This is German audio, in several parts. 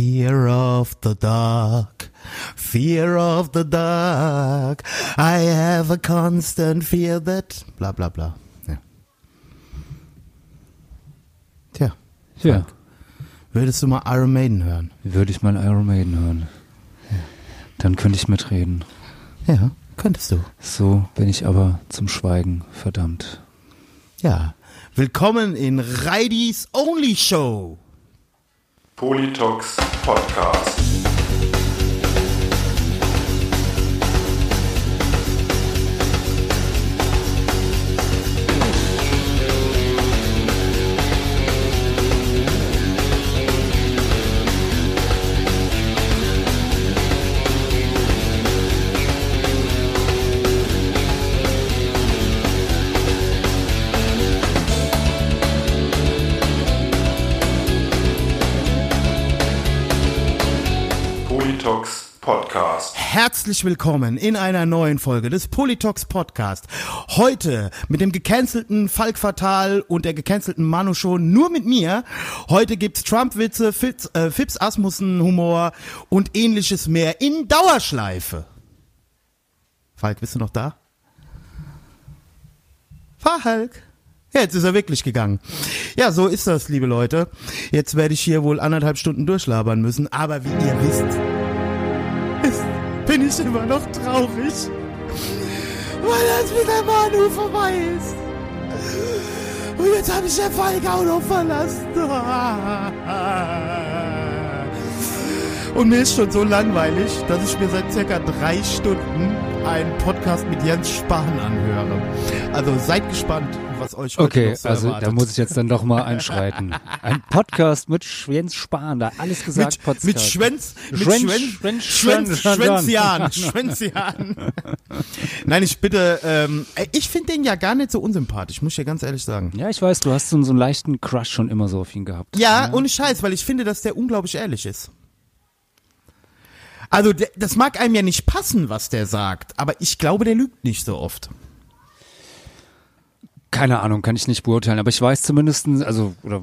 Fear of the dark, fear of the dark. I have a constant fear that. Bla bla bla. Ja. Tja, Ja, würdest du mal Iron Maiden hören? würde ich mal Iron Maiden hören. Dann könnte ich mitreden. Ja, könntest du. So bin ich aber zum Schweigen verdammt. Ja. Willkommen in Reidis Only Show. Politox Podcast. Herzlich willkommen in einer neuen Folge des Politox Podcast. Heute mit dem gecancelten Falk Fatal und der gecancelten Manu Show nur mit mir. Heute gibt's Trump-Witze, Fips, äh, Fips Asmussen-Humor und ähnliches mehr in Dauerschleife. Falk, bist du noch da? Falk. Ja, jetzt ist er wirklich gegangen. Ja, so ist das, liebe Leute. Jetzt werde ich hier wohl anderthalb Stunden durchlabern müssen, aber wie ihr wisst, ist, bin ich immer noch traurig, weil das mit der Manu vorbei ist. Und jetzt habe ich den Falk auch noch verlassen. Und mir ist schon so langweilig, dass ich mir seit circa drei Stunden einen Podcast mit Jens Spahn anhöre. Also seid gespannt, was euch Okay, so also erwartet. da muss ich jetzt dann doch mal einschreiten. Ein Podcast mit Jens Spahn, da alles gesagt. mit, Podcast. mit Schwänz, mit Schwänz, Schwänz, Schwänzian, Schwänzian. Nein, ich bitte, ähm, ich finde den ja gar nicht so unsympathisch, muss ich dir ganz ehrlich sagen. Ja, ich weiß, du hast so, so einen leichten Crush schon immer so auf ihn gehabt. Ja, ohne Scheiß, weil ich finde, dass der unglaublich ehrlich ist. Also, das mag einem ja nicht passen, was der sagt, aber ich glaube, der lügt nicht so oft. Keine Ahnung, kann ich nicht beurteilen, aber ich weiß zumindestens, also, oder,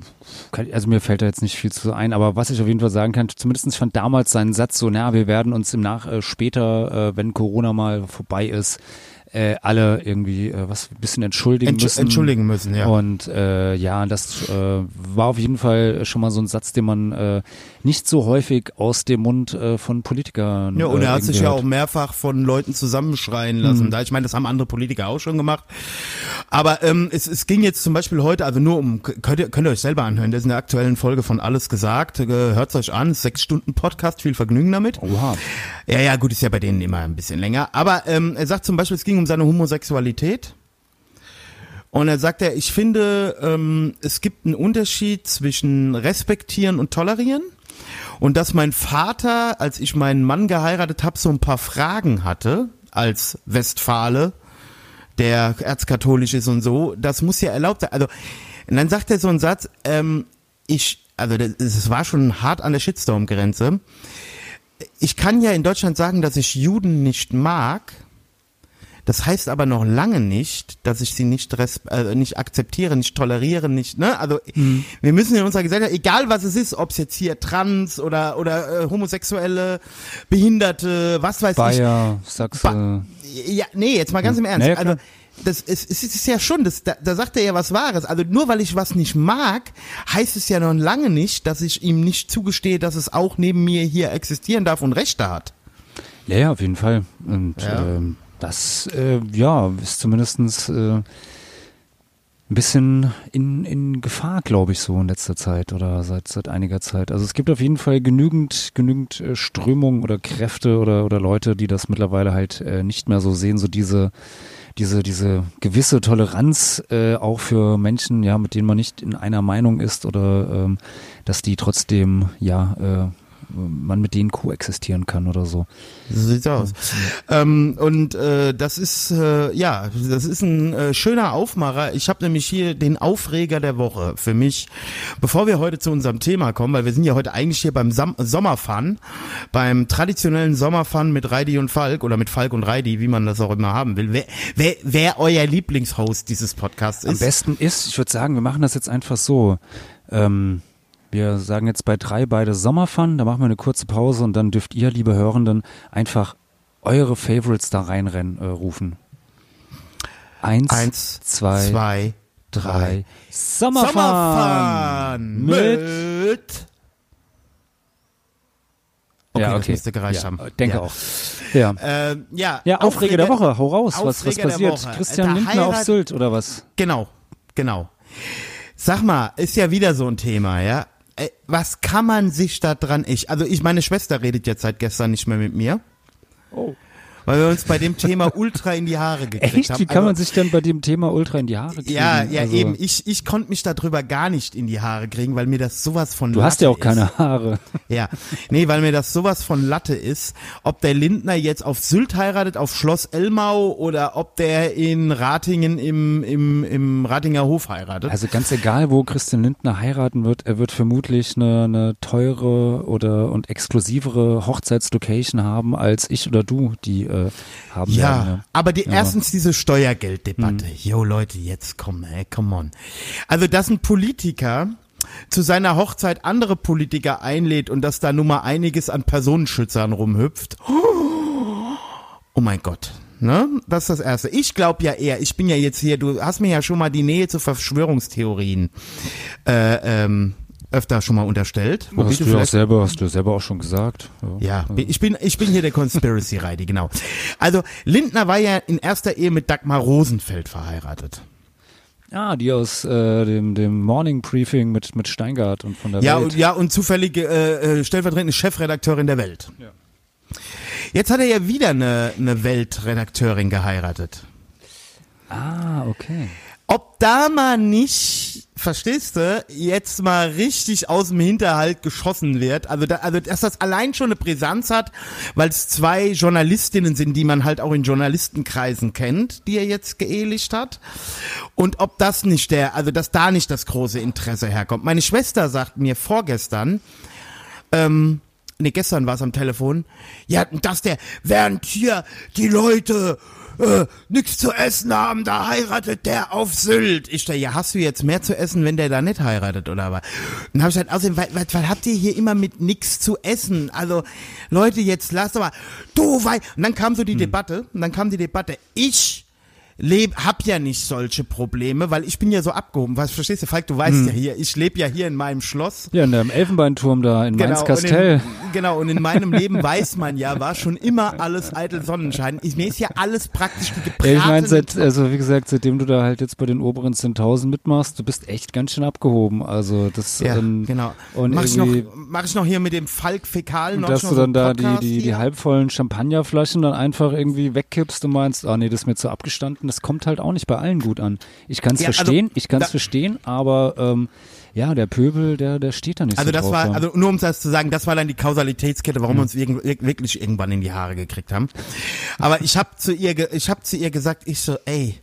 kann, also mir fällt da jetzt nicht viel zu ein, aber was ich auf jeden Fall sagen kann, zumindestens fand damals seinen Satz so, na, wir werden uns im Nach, äh, später, äh, wenn Corona mal vorbei ist, äh, alle irgendwie, äh, was, ein bisschen entschuldigen Entsch müssen. entschuldigen müssen, ja. Und äh, ja, das äh, war auf jeden Fall schon mal so ein Satz, den man äh, nicht so häufig aus dem Mund äh, von Politikern Ja, und äh, er hat sich ja gehört. auch mehrfach von Leuten zusammenschreien lassen. Mhm. Da ich meine, das haben andere Politiker auch schon gemacht. Aber ähm, es, es ging jetzt zum Beispiel heute, also nur um, könnt ihr, könnt ihr euch selber anhören, das ist in der aktuellen Folge von Alles gesagt. Äh, Hört's euch an, sechs Stunden Podcast, viel Vergnügen damit. Oha. Ja, ja, gut, ist ja bei denen immer ein bisschen länger. Aber ähm, er sagt zum Beispiel, es ging um seine Homosexualität. Und er sagt ja, ich finde, ähm, es gibt einen Unterschied zwischen respektieren und tolerieren. Und dass mein Vater, als ich meinen Mann geheiratet habe, so ein paar Fragen hatte als Westfale, der erzkatholisch ist und so, das muss ja erlaubt sein. Also, und dann sagt er so einen Satz, ähm, ich, also das war schon hart an der Shitstorm-Grenze. Ich kann ja in Deutschland sagen, dass ich Juden nicht mag. Das heißt aber noch lange nicht, dass ich sie nicht äh, nicht akzeptiere, nicht toleriere, nicht, ne? Also wir müssen in unserer Gesellschaft, egal was es ist, ob es jetzt hier trans oder oder äh, homosexuelle, Behinderte, was weiß ich, Bayer, Sachse. Ba- ja, nee, jetzt mal ganz im Ernst. Ja, ja, klar. also, das ist, es ist ja schon, das, da, da sagt er ja was Wahres. Also nur weil ich was nicht mag, heißt es ja noch lange nicht, dass ich ihm nicht zugestehe, dass es auch neben mir hier existieren darf und Rechte hat. Ja, ja, auf jeden Fall. Und Ja. ähm, das, äh, ja, ist zumindestens äh, ein bisschen in, in Gefahr, glaube ich, so in letzter Zeit oder seit, seit einiger Zeit. Also es gibt auf jeden Fall genügend, genügend äh, Strömungen oder Kräfte oder, oder Leute, die das mittlerweile halt äh, nicht mehr so sehen, so diese, diese, diese gewisse Toleranz äh, auch für Menschen, ja, mit denen man nicht in einer Meinung ist oder ähm, dass die trotzdem, ja, äh, man mit denen koexistieren kann oder so. So sieht's aus. Ähm, und äh, das ist äh, ja, das ist ein äh, schöner Aufmacher. Ich habe nämlich hier den Aufreger der Woche für mich. Bevor wir heute zu unserem Thema kommen, weil wir sind ja heute eigentlich hier beim Sam Sommerfun, beim traditionellen Sommerfun mit Reidi und Falk oder mit Falk und Reidi, wie man das auch immer haben will. Wer, wer, wer euer Lieblingshost dieses Podcasts Am ist? besten ist, ich würde sagen, wir machen das jetzt einfach so. Ähm, Wir sagen jetzt bei drei beide Sommerfun, da machen wir eine kurze Pause und dann dürft ihr, liebe Hörenden, einfach eure Favorites da reinrennen äh, rufen. Eins, Eins, zwei, zwei, drei. Sommerfun, Sommerfun mit, Okay, ja, das okay. müsste gereicht ja, haben. Denke Ja. auch. Ja. Ähm, ja, Ja, Aufreger der Woche, hau raus, was, was Aufreger passiert? Christian Da Lindner auf heirat- Sylt oder was? Genau, genau. Sag mal, ist ja wieder so ein Thema, ja? Äh, Was kann man sich da dran, ich, also ich, meine Schwester redet jetzt seit gestern nicht mehr mit mir. Weil wir uns bei dem Thema ultra in die Haare gekriegt Echt? haben. Wie kann Also- man sich denn bei dem Thema Ultra in die Haare kriegen? Ja, ja, Also, eben. Ich, ich konnte mich darüber gar nicht in die Haare kriegen, weil mir das sowas von Du Latte hast ja auch ist. keine Haare. Ja, nee, weil mir das sowas von Latte ist, ob der Lindner jetzt auf Sylt heiratet, auf Schloss Elmau oder ob der in Ratingen im, im, im Ratinger Hof heiratet. Also ganz egal, wo Christian Lindner heiraten wird, er wird vermutlich eine, eine teure oder und exklusivere Hochzeitslocation haben als ich oder du, die äh, haben ja, werden. ne? aber die, Ja. erstens diese Steuergelddebatte. Hm. Jo Leute, jetzt komm, ey, come on. Also, dass ein Politiker zu seiner Hochzeit andere Politiker einlädt und dass da nun mal einiges an Personenschützern rumhüpft. Oh mein Gott. Ne? Das ist das Erste. Ich glaube ja eher, ich bin ja jetzt hier, du hast mir ja schon mal die Nähe zu Verschwörungstheorien äh, ähm, öfter schon mal unterstellt. Womit Hast du du, ja auch selber, hast du selber auch schon gesagt. ja, ich bin, ich bin hier der Conspiracy Reidi, genau. Also, Lindner war ja in erster Ehe mit Dagmar Rosenfeld verheiratet. Ah, die aus äh, dem, dem Morning Briefing mit, mit Steingart und von der Ja, Welt. und, ja, und zufällige äh, äh, stellvertretende Chefredakteurin der Welt. Ja. Jetzt hat er ja wieder eine, eine Weltredakteurin geheiratet. Ah, okay. Ob da mal nicht, verstehst du, jetzt mal richtig aus dem Hinterhalt geschossen wird. Also, da, also dass das allein schon eine Brisanz hat, weil es zwei Journalistinnen sind, die man halt auch in Journalistenkreisen kennt, die er jetzt geehelicht hat. Und ob das nicht der, also dass da nicht das große Interesse herkommt. Meine Schwester sagt mir vorgestern, ähm, nee, gestern war es am Telefon, ja, dass der, während hier die Leute äh, nichts zu essen haben, da heiratet der auf Sylt. Ich dachte, ja, hast du jetzt mehr zu essen, wenn der da nicht heiratet oder was? Dann habe ich gesagt, außerdem, was, was, was habt ihr hier immer mit nichts zu essen? Also, Leute, jetzt lass doch mal, du wei Und dann kam so die Debatte, und dann kam die Debatte, ich leb, hab ja nicht solche Probleme, weil ich bin ja so abgehoben. Was verstehst du, Falk, du weißt ja hier, ich lebe ja hier in meinem Schloss. Ja, in dem Elfenbeinturm da in und Mainz-Kastell. in, genau, und in meinem Leben weiß man ja, war schon immer alles eitel Sonnenschein. Ich, mir ist ja alles praktisch die. Ja, ich meine, seit, also wie gesagt, seitdem du da halt jetzt bei den oberen 10.000 mitmachst, du bist echt ganz schön abgehoben. Also das ja, ähm, genau. Und mach, ich noch, mach ich noch hier mit dem Falk Fäkal noch dass du so dann da einen die, die, die halbvollen Champagnerflaschen dann einfach irgendwie wegkippst und meinst, ah nee, das ist mir zu abgestanden, das kommt halt auch nicht bei allen gut an. Ich kann es Ja, also, verstehen, ich kann es da- verstehen, aber ähm, ja, der Pöbel, der, der steht da nicht Also so das drauf. war, also nur um das zu sagen, das war dann die Kausalitätskette, warum wir uns irg ir- wirklich irgendwann in die Haare gekriegt haben. Aber ich habe zu ihr, ich habe zu ihr gesagt, ich so, ey.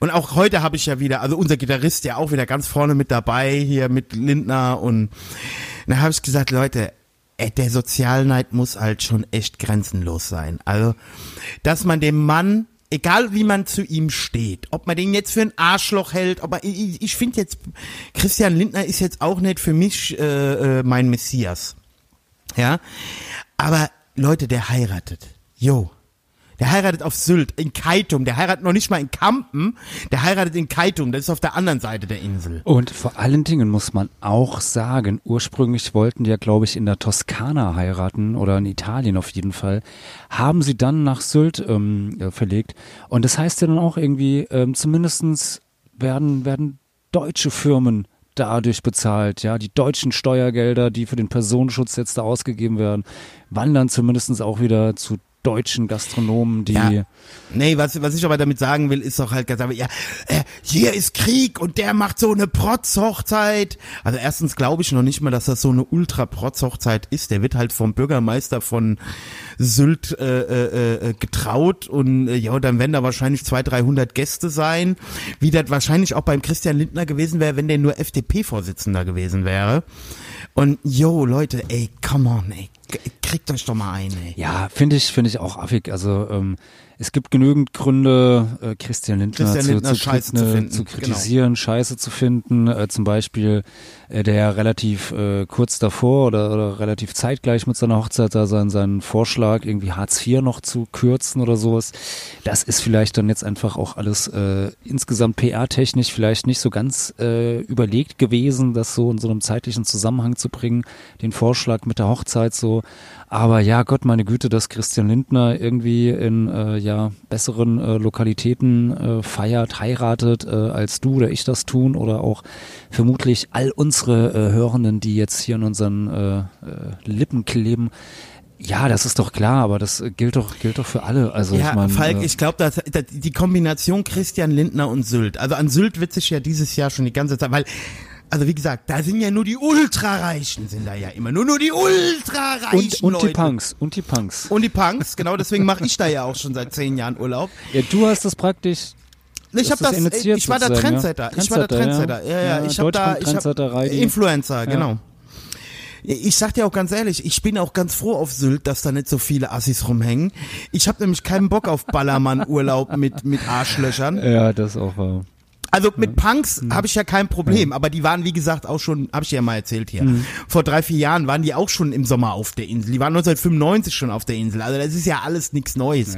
Und auch heute habe ich ja wieder, also unser Gitarrist ja auch wieder ganz vorne mit dabei hier mit Lindner und dann habe ich gesagt, Leute, ey, der Sozialneid muss halt schon echt grenzenlos sein. Also, dass man dem Mann Egal wie man zu ihm steht, ob man den jetzt für ein Arschloch hält, aber ich, ich finde jetzt, Christian Lindner ist jetzt auch nicht für mich äh, äh, mein Messias. Ja, aber Leute, der heiratet. Jo. Der heiratet auf Sylt, in Keitum. Der heiratet noch nicht mal in Kampen. Der heiratet in Keitum. Das ist auf der anderen Seite der Insel. Und vor allen Dingen muss man auch sagen, ursprünglich wollten die ja, glaube ich, in der Toskana heiraten oder in Italien auf jeden Fall, haben sie dann nach Sylt ähm, äh, verlegt. Und das heißt ja dann auch irgendwie, ähm, zumindestens werden, werden deutsche Firmen dadurch bezahlt, ja, die deutschen Steuergelder, die für den Personenschutz jetzt da ausgegeben werden, wandern zumindestens auch wieder zu deutschen Gastronomen, die Ja. Nee, was, was ich aber damit sagen will, ist doch halt ganz einfach, ja, äh, hier ist Krieg und der macht so eine Protzhochzeit. Also erstens glaube ich noch nicht mal, dass das so eine Ultra-Protz-Hochzeit ist. Der wird halt vom Bürgermeister von Sylt äh, äh, äh, getraut und äh, ja, dann werden da wahrscheinlich 200, 300 Gäste sein, wie das wahrscheinlich auch beim Christian Lindner gewesen wäre, wenn der nur FDP-Vorsitzender gewesen wäre. Und yo, Leute, ey, come on, ey, kriegt euch doch mal ein, ey. Ja, finde ich, finde ich auch affig. Also ähm, es gibt genügend Gründe, äh, Christian Lindner, Christian zu, Lindner zu, Scheiße zu ne, finden, zu genau. kritisieren, Scheiße zu finden. Äh, zum Beispiel, der ja relativ äh, kurz davor oder, oder relativ zeitgleich mit seiner Hochzeit da seinen, seinen Vorschlag, irgendwie Hartz IV noch zu kürzen oder sowas. Das ist vielleicht dann jetzt einfach auch alles äh, insgesamt PR-technisch vielleicht nicht so ganz äh, überlegt gewesen, das so in so einem zeitlichen Zusammenhang zu bringen, den Vorschlag mit der Hochzeit so. Aber ja, Gott, meine Güte, dass Christian Lindner irgendwie in äh, ja besseren äh, Lokalitäten äh, feiert, heiratet, äh, als du oder ich das tun oder auch vermutlich all unsere äh, Hörenden, die jetzt hier in unseren äh, äh, Lippen kleben. Ja, das ist doch klar, aber das gilt doch gilt doch für alle. Also ja, ich meine, Falk, äh, ich glaube, die Kombination Christian Lindner und Sylt, also an Sylt wird sich ja dieses Jahr schon die ganze Zeit, weil, also wie gesagt, da sind ja nur die Ultrareichen, sind da ja immer nur nur die Ultrareichen und, und Leute. die Punks und die Punks. Und die Punks, genau deswegen mache ich da ja auch schon seit zehn Jahren Urlaub. Ja, du hast das praktisch Ich habe das, initiiert ich war der sozusagen, ja. Trendsetter. Ich war der Trendsetter, Trendsetter. Ja, ja, ja. ich habe da, ich hab, Influencer, genau. Ich sag dir auch ganz ehrlich, ich bin auch ganz froh auf Sylt, dass da nicht so viele Assis rumhängen. Ich habe nämlich keinen Bock auf Ballermann-Urlaub mit, mit Arschlöchern. Ja, das auch war. Also mit Punks Mhm. habe ich ja kein Problem, aber die waren wie gesagt auch schon, habe ich ja mal erzählt hier. Mhm. Vor drei, vier Jahren waren die auch schon im Sommer auf der Insel. Die waren 1995 schon auf der Insel. Also das ist ja alles nichts Neues.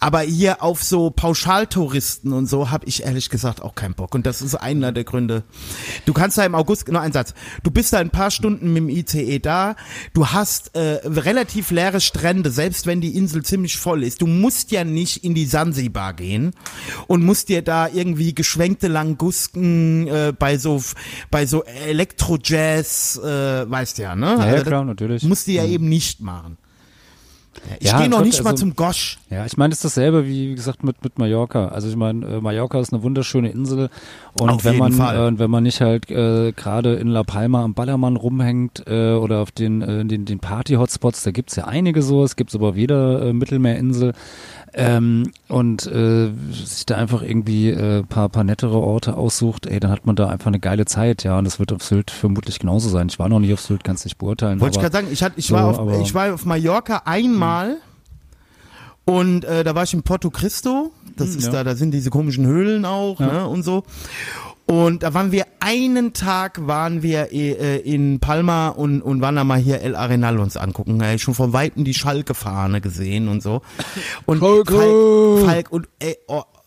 Aber hier auf so Pauschaltouristen und so habe ich ehrlich gesagt auch keinen Bock. Und das ist einer der Gründe. Du kannst da im August, nur ein Satz, du bist da ein paar Stunden mit dem ICE da, du hast äh, relativ leere Strände, selbst wenn die Insel ziemlich voll ist. Du musst ja nicht in die Sansibar gehen und musst dir da irgendwie geschwenkte Langusken äh, bei so bei so Elektro-Jazz, äh, weißt ja, ne? Ja, ja Also klar, natürlich. Musst du ja eben nicht machen. Ja, Ich Ja, gehe noch nicht mal also- zum Gosch. Ja, ich meine, es ist dasselbe wie, wie gesagt, mit, mit Mallorca. Also ich meine, äh, Mallorca ist eine wunderschöne Insel und Auf wenn man äh, wenn man nicht halt äh, gerade in La Palma am Ballermann rumhängt äh, oder auf den äh, den, den Party-Hotspots, da gibt's ja einige so, es gibt's aber auf jeder äh, Mittelmeerinsel ähm, und äh, sich da einfach irgendwie äh, paar paar nettere Orte aussucht, ey, dann hat man da einfach eine geile Zeit, ja, und das wird auf Sylt vermutlich genauso sein. Ich war noch nie auf Sylt, kann's nicht beurteilen. Wollte ich gerade sagen, ich, hatte, ich, so, war auf, ich war auf Mallorca einmal und äh, da war ich in Porto Cristo. Das Hm, ist ja. da, da sind diese komischen Höhlen auch Ja. ne, und so. Und da waren wir einen Tag waren wir äh, in Palma und, und waren da mal hier El Arenal uns angucken. Da ich schon von Weitem die Schalke-Fahne gesehen und so. Und! Falk, Falk und ey,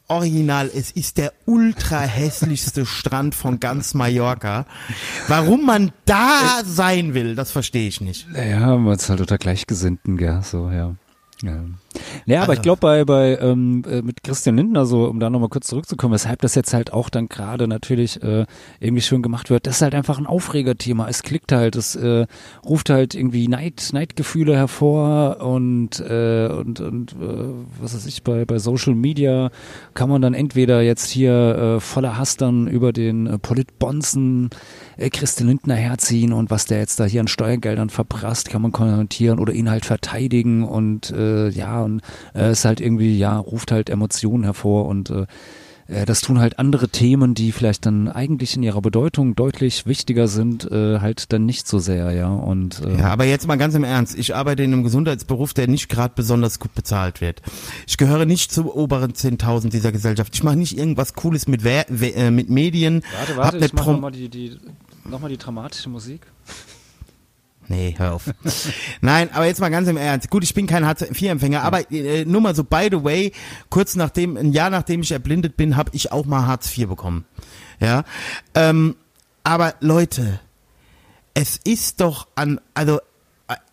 Original, es ist der ultra hässlichste Strand von ganz Mallorca. Warum man da sein will, das verstehe ich nicht. Ja, man ist halt unter Gleichgesinnten, gell, so, ja. Ja, ja aber Also- ich glaube bei, bei ähm, äh, mit Christian Lindner so, um da nochmal kurz zurückzukommen, weshalb das jetzt halt auch dann gerade natürlich äh, irgendwie schön gemacht wird, das ist halt einfach ein Aufregerthema. Es klickt halt, es äh, ruft halt irgendwie Neid, Neidgefühle hervor und äh, und und äh, was weiß ich, bei, bei Social Media kann man dann entweder jetzt hier äh, voller Hass dann über den äh, Politbonzen äh, Christian Lindner herziehen und was der jetzt da hier an Steuergeldern verprasst, kann man kommentieren oder ihn halt verteidigen und äh, ja, und äh, es halt irgendwie, ja, ruft halt Emotionen hervor und äh, äh, das tun halt andere Themen, die vielleicht dann eigentlich in ihrer Bedeutung deutlich wichtiger sind, äh, halt dann nicht so sehr, ja. Und äh, Ja, aber jetzt mal ganz im Ernst. Ich arbeite in einem Gesundheitsberuf, der nicht gerade besonders gut bezahlt wird. Ich gehöre nicht zu oberen 10.000 dieser Gesellschaft. Ich mache nicht irgendwas Cooles mit, Wer We- äh, mit Medien. warte, warte, ich mach nochmal die, die, noch mal die dramatische Musik. Nee, hör auf. Nein, aber jetzt mal ganz im Ernst. Gut, ich bin kein Hartz-IV-Empfänger, aber äh, nur mal so, by the way, kurz nachdem, ein Jahr nachdem ich erblindet bin, habe ich auch mal Hartz IV bekommen. Ja, ähm, aber Leute, es ist doch an, also,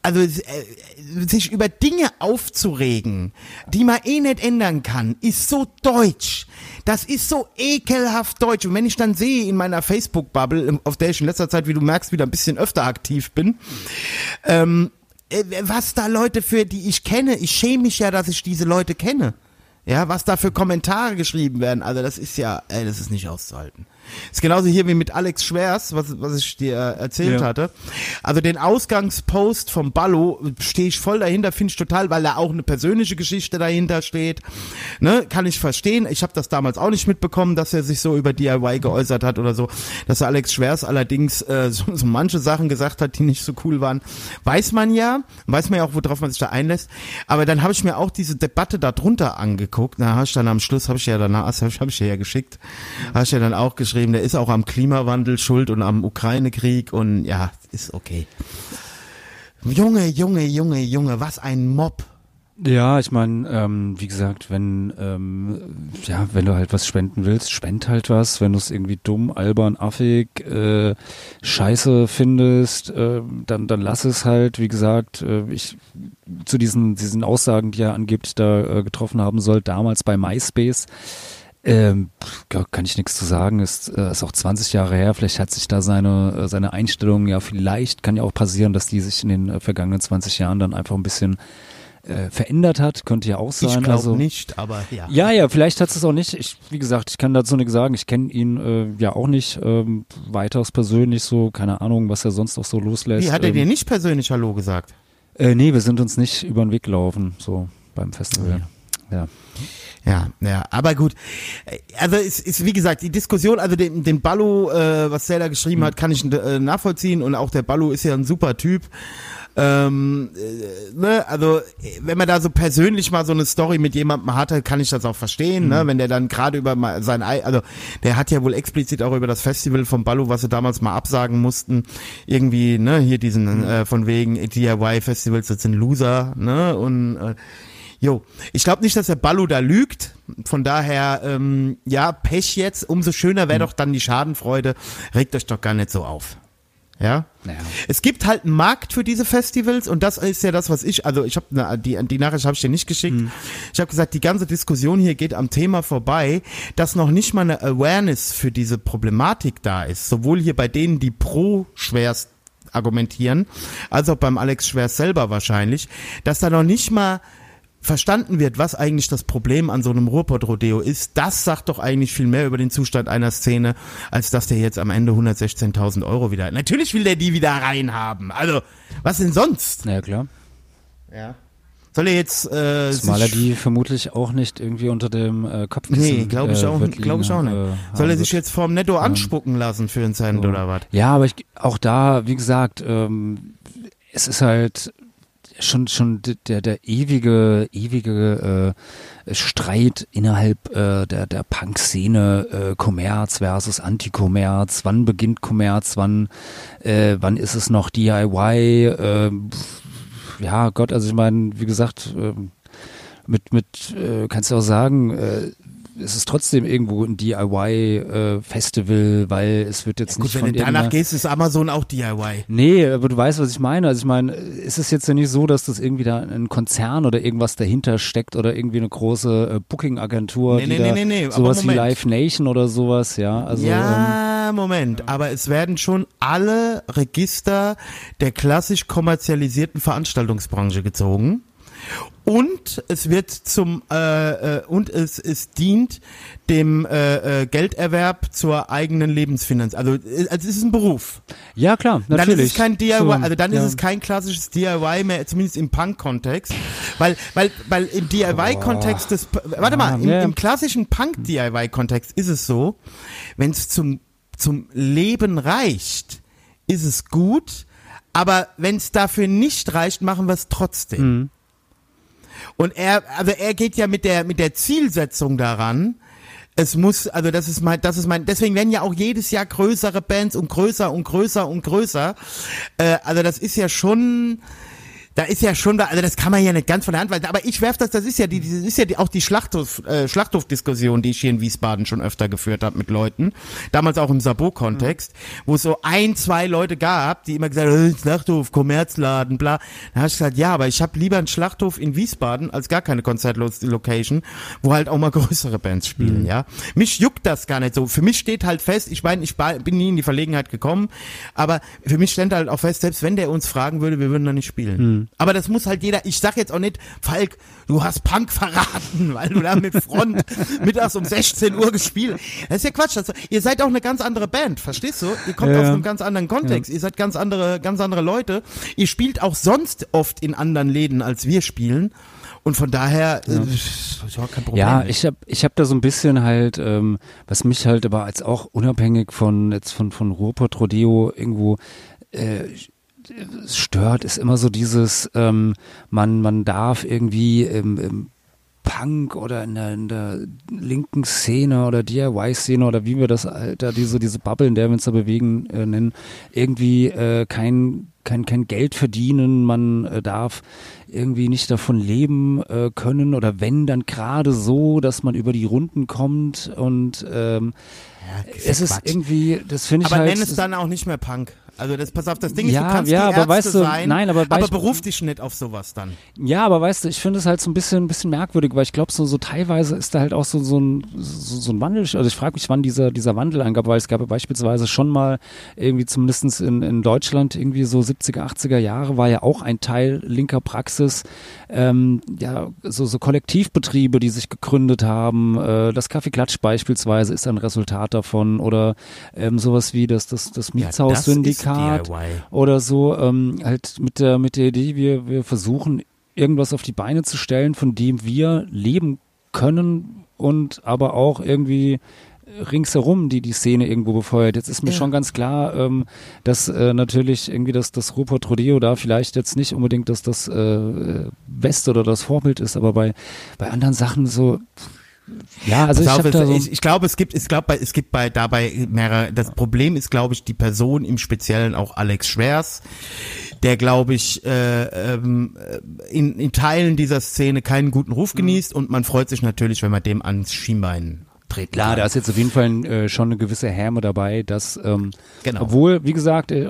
also äh, sich über Dinge aufzuregen, die man eh nicht ändern kann, ist so deutsch. Das ist so ekelhaft deutsch. Und wenn ich dann sehe in meiner Facebook-Bubble, auf der ich in letzter Zeit, wie du merkst, wieder ein bisschen öfter aktiv bin, ähm, äh, was da Leute für, die ich kenne, ich schäme mich ja, dass ich diese Leute kenne. Ja, was da für Kommentare geschrieben werden, also das ist ja, ey, das ist nicht auszuhalten. Ist genauso hier wie mit Alex Schwers, was, was ich dir erzählt Ja. hatte. Also den Ausgangspost vom Ballo stehe ich voll dahinter, finde ich total, weil da auch eine persönliche Geschichte dahinter steht. Ne, kann ich verstehen. Ich habe das damals auch nicht mitbekommen, dass er sich so über DIY geäußert hat oder so. Dass Alex Schwers allerdings äh, so, so manche Sachen gesagt hat, die nicht so cool waren, weiß man ja, weiß man ja auch, worauf man sich da einlässt. Aber dann habe ich mir auch diese Debatte darunter angeguckt geguckt. Na, hast dann am Schluss, habe ich ja danach, habe ich, ja geschickt, hast ja dann auch geschrieben, der ist auch am Klimawandel schuld und am Ukraine-Krieg und ja, ist okay. Junge, Junge, Junge, Junge, was ein Mob. Ja, ich meine, ähm, wie gesagt, wenn ähm, ja, wenn du halt was spenden willst, spend halt was. Wenn du es irgendwie dumm, albern, affig, äh, scheiße findest, äh, dann dann lass es halt. Wie gesagt, äh, ich zu diesen diesen Aussagen, die er angeblich da äh, getroffen haben soll, damals bei MySpace. Ähm, kann ich nichts zu sagen, ist, äh, ist auch 20 Jahre her, vielleicht hat sich da seine, äh, seine Einstellung, ja vielleicht kann ja auch passieren, dass die sich in den äh, vergangenen 20 Jahren dann einfach ein bisschen äh, verändert hat, könnte ja auch sein. Ich glaube also, nicht, aber ja. Ja, ja, vielleicht hat es auch nicht. Ich, wie gesagt, ich kann dazu nichts sagen. Ich kenne ihn äh, ja auch nicht ähm, weiteres persönlich so, keine Ahnung, was er sonst auch so loslässt. Wie, hat er ähm, dir nicht persönlich Hallo gesagt? Äh, nee, wir sind uns nicht über den Weg gelaufen, so beim Festival. Ja. Ja, ja, aber gut. Also es ist, wie gesagt, die Diskussion, also den, den Ballo, äh, was der da geschrieben hat, kann ich äh, nachvollziehen und auch der Ballo ist ja ein super Typ. Ähm, äh, ne, also wenn man da so persönlich mal so eine Story mit jemandem hatte, kann ich das auch verstehen, ne, wenn der dann gerade über mal sein, Ei- also der hat ja wohl explizit auch über das Festival von Ballo, was sie damals mal absagen mussten, irgendwie, ne, hier diesen äh, von wegen DIY Festivals, das sind Loser, ne, und äh, Jo, ich glaube nicht, dass der Ballo da lügt. Von daher, ähm, ja, Pech jetzt. Umso schöner wäre doch dann die Schadenfreude. Regt euch doch gar nicht so auf. Ja? Naja. Es gibt halt einen Markt für diese Festivals und das ist ja das, was ich, also ich habe die, die Nachricht habe ich dir nicht geschickt. Ich habe gesagt, die ganze Diskussion hier geht am Thema vorbei, dass noch nicht mal eine Awareness für diese Problematik da ist. Sowohl hier bei denen, die pro schwerst argumentieren, als auch beim Alex Schwer selber wahrscheinlich, dass da noch nicht mal verstanden wird, was eigentlich das Problem an so einem Ruhrpott-Rodeo ist, das sagt doch eigentlich viel mehr über den Zustand einer Szene, als dass der jetzt am Ende 116.000 Euro wieder. Natürlich will der die wieder reinhaben. Also, was denn sonst? Ja, klar. Ja. Soll er jetzt äh, Zumal er die vermutlich auch nicht irgendwie unter dem äh, Kopfkissen Nee, glaube ich äh, auch, wird glaube ich auch nicht. äh, Soll er sich jetzt vorm Netto anspucken lassen für einen Cent So. oder was? Ja, aber ich, auch da, wie gesagt, ähm, es ist halt schon schon der der ewige ewige äh, Streit innerhalb äh, der der Punk-Szene äh, Kommerz versus Anti-Kommerz. Wann beginnt Kommerz? Wann äh, wann ist es noch DIY? Äh, ja, Gott, also ich meine, wie gesagt, ähm, mit mit äh, kannst du auch sagen. Äh, es ist trotzdem irgendwo ein DIY-Festival, weil es wird jetzt Gut, nicht wenn von du danach gehst, ist Amazon auch DIY. Nee, aber du weißt, was ich meine. Also ich meine, ist es jetzt ja nicht so, dass das irgendwie da ein Konzern oder irgendwas dahinter steckt oder irgendwie eine große äh, Booking-Agentur, Nee, die nee, da nee, nee, sowas wie. Live Nation oder sowas, ja. Also ähm, ja, Moment, aber es werden schon alle Register der klassisch kommerzialisierten Veranstaltungsbranche gezogen. Und es wird zum äh, äh, und es, es dient dem äh, äh, Gelderwerb zur eigenen Lebensfinanz. Also, äh, also es ist ein Beruf. ja klar, natürlich. Dann ist es kein DIY, So, also dann ja. ist es kein klassisches DIY mehr, zumindest im Punk-Kontext, weil weil weil im DIY-Kontext des, warte mal, im, im klassischen Punk-DIY-Kontext ist es so, wenn es zum zum Leben reicht, ist es gut, aber wenn es dafür nicht reicht, machen wir es trotzdem. Mhm. Und er, also er geht ja mit der mit der Zielsetzung daran. Es muss, also das ist mein, das ist mein, deswegen werden ja auch jedes Jahr größere Bands und größer und größer und größer. Äh, also das ist ja schon, da ist ja schon, also das kann man ja nicht ganz von der Hand weisen. Aber ich werf das, das ist ja die, das ist ja die, auch die Schlachthof, äh, Schlachthofdiskussion, die ich hier in Wiesbaden schon öfter geführt habe mit Leuten. Damals auch im Sabo-Kontext, wo es so ein, zwei Leute gab, die immer gesagt haben, äh, Schlachthof, Kommerzladen, bla. Da habe ich gesagt, ja, aber ich habe lieber einen Schlachthof in Wiesbaden als gar keine Konzertlocation, wo halt auch mal größere Bands spielen, ja. Mich juckt das gar nicht so. Für mich steht halt fest, ich meine, ich bin nie in die Verlegenheit gekommen, aber für mich stand halt auch fest, selbst wenn der uns fragen würde, wir würden da nicht spielen. Aber das muss halt jeder, ich sag jetzt auch nicht, Falk, du hast Punk verraten, weil du da mit Front mittags um 16 Uhr gespielt. Das ist ja Quatsch. Das, ihr seid auch eine ganz andere Band, verstehst du? Ihr kommt Ja. aus einem ganz anderen Kontext. Ihr seid ganz andere, ganz andere Leute. Ihr spielt auch sonst oft in anderen Läden, als wir spielen. Und von daher, ja. äh, ist auch kein Problem. Ja, ich habe ich hab da so ein bisschen halt, ähm, was mich halt aber als auch unabhängig von jetzt von von Ruhrpott Rodeo irgendwo äh, stört, ist immer so dieses, ähm, man man darf irgendwie im, im Punk oder in der, in der linken Szene oder DIY-Szene oder wie wir das da diese, diese Bubble, in der wir uns da bewegen, äh, nennen, irgendwie äh, kein, kein, kein Geld verdienen, man äh, darf irgendwie nicht davon leben äh, können oder wenn, dann gerade so, dass man über die Runden kommt und ähm, Ja, es ist Quatsch. irgendwie, das finde ich Aber halt. nenn es dann auch nicht mehr Punk. Also das, pass auf, das Ding ist, Ja, du kannst ja, aber Ärzte weißt du, sein, nein, aber aber beruf dich nicht auf sowas dann. Ja, aber weißt du, ich finde es halt so ein bisschen, ein bisschen merkwürdig, weil ich glaube, so, so teilweise ist da halt auch so, so, ein, so, so ein Wandel. Also ich frage mich, wann dieser, dieser Wandel angab, weil es gab ja beispielsweise schon mal irgendwie zumindestens in, in Deutschland irgendwie so 70er, 80er Jahre war ja auch ein Teil linker Praxis, ähm, ja, so, so Kollektivbetriebe, die sich gegründet haben. Äh, das Kaffeeklatsch beispielsweise ist ein Resultat davon oder ähm, sowas wie das, das, das Mietshaussyndikat ist DIY. oder so, ähm, halt mit der, mit der Idee, wir, wir versuchen irgendwas auf die Beine zu stellen, von dem wir leben können und aber auch irgendwie ringsherum die die Szene irgendwo befeuert. Jetzt ist mir Ja. schon ganz klar, ähm, dass äh, natürlich irgendwie das, das Rupert Rodeo da vielleicht jetzt nicht unbedingt das, das äh, Beste oder das Vorbild ist, aber bei, bei anderen Sachen so, ja, also Pass ich auf, da so, ich, ich glaube, es gibt, ich glaube, es gibt bei dabei mehrere. Das Problem ist, glaube ich, die Person im Speziellen auch Alex Schwers, der, glaube ich, äh, ähm, äh, in, in Teilen dieser Szene keinen guten Ruf Mhm. genießt und man freut sich natürlich, wenn man dem ans Schienbein treten Klar, kann. da ist jetzt auf jeden Fall äh, schon eine gewisse Häme dabei, dass, ähm, Genau. obwohl, wie gesagt, äh,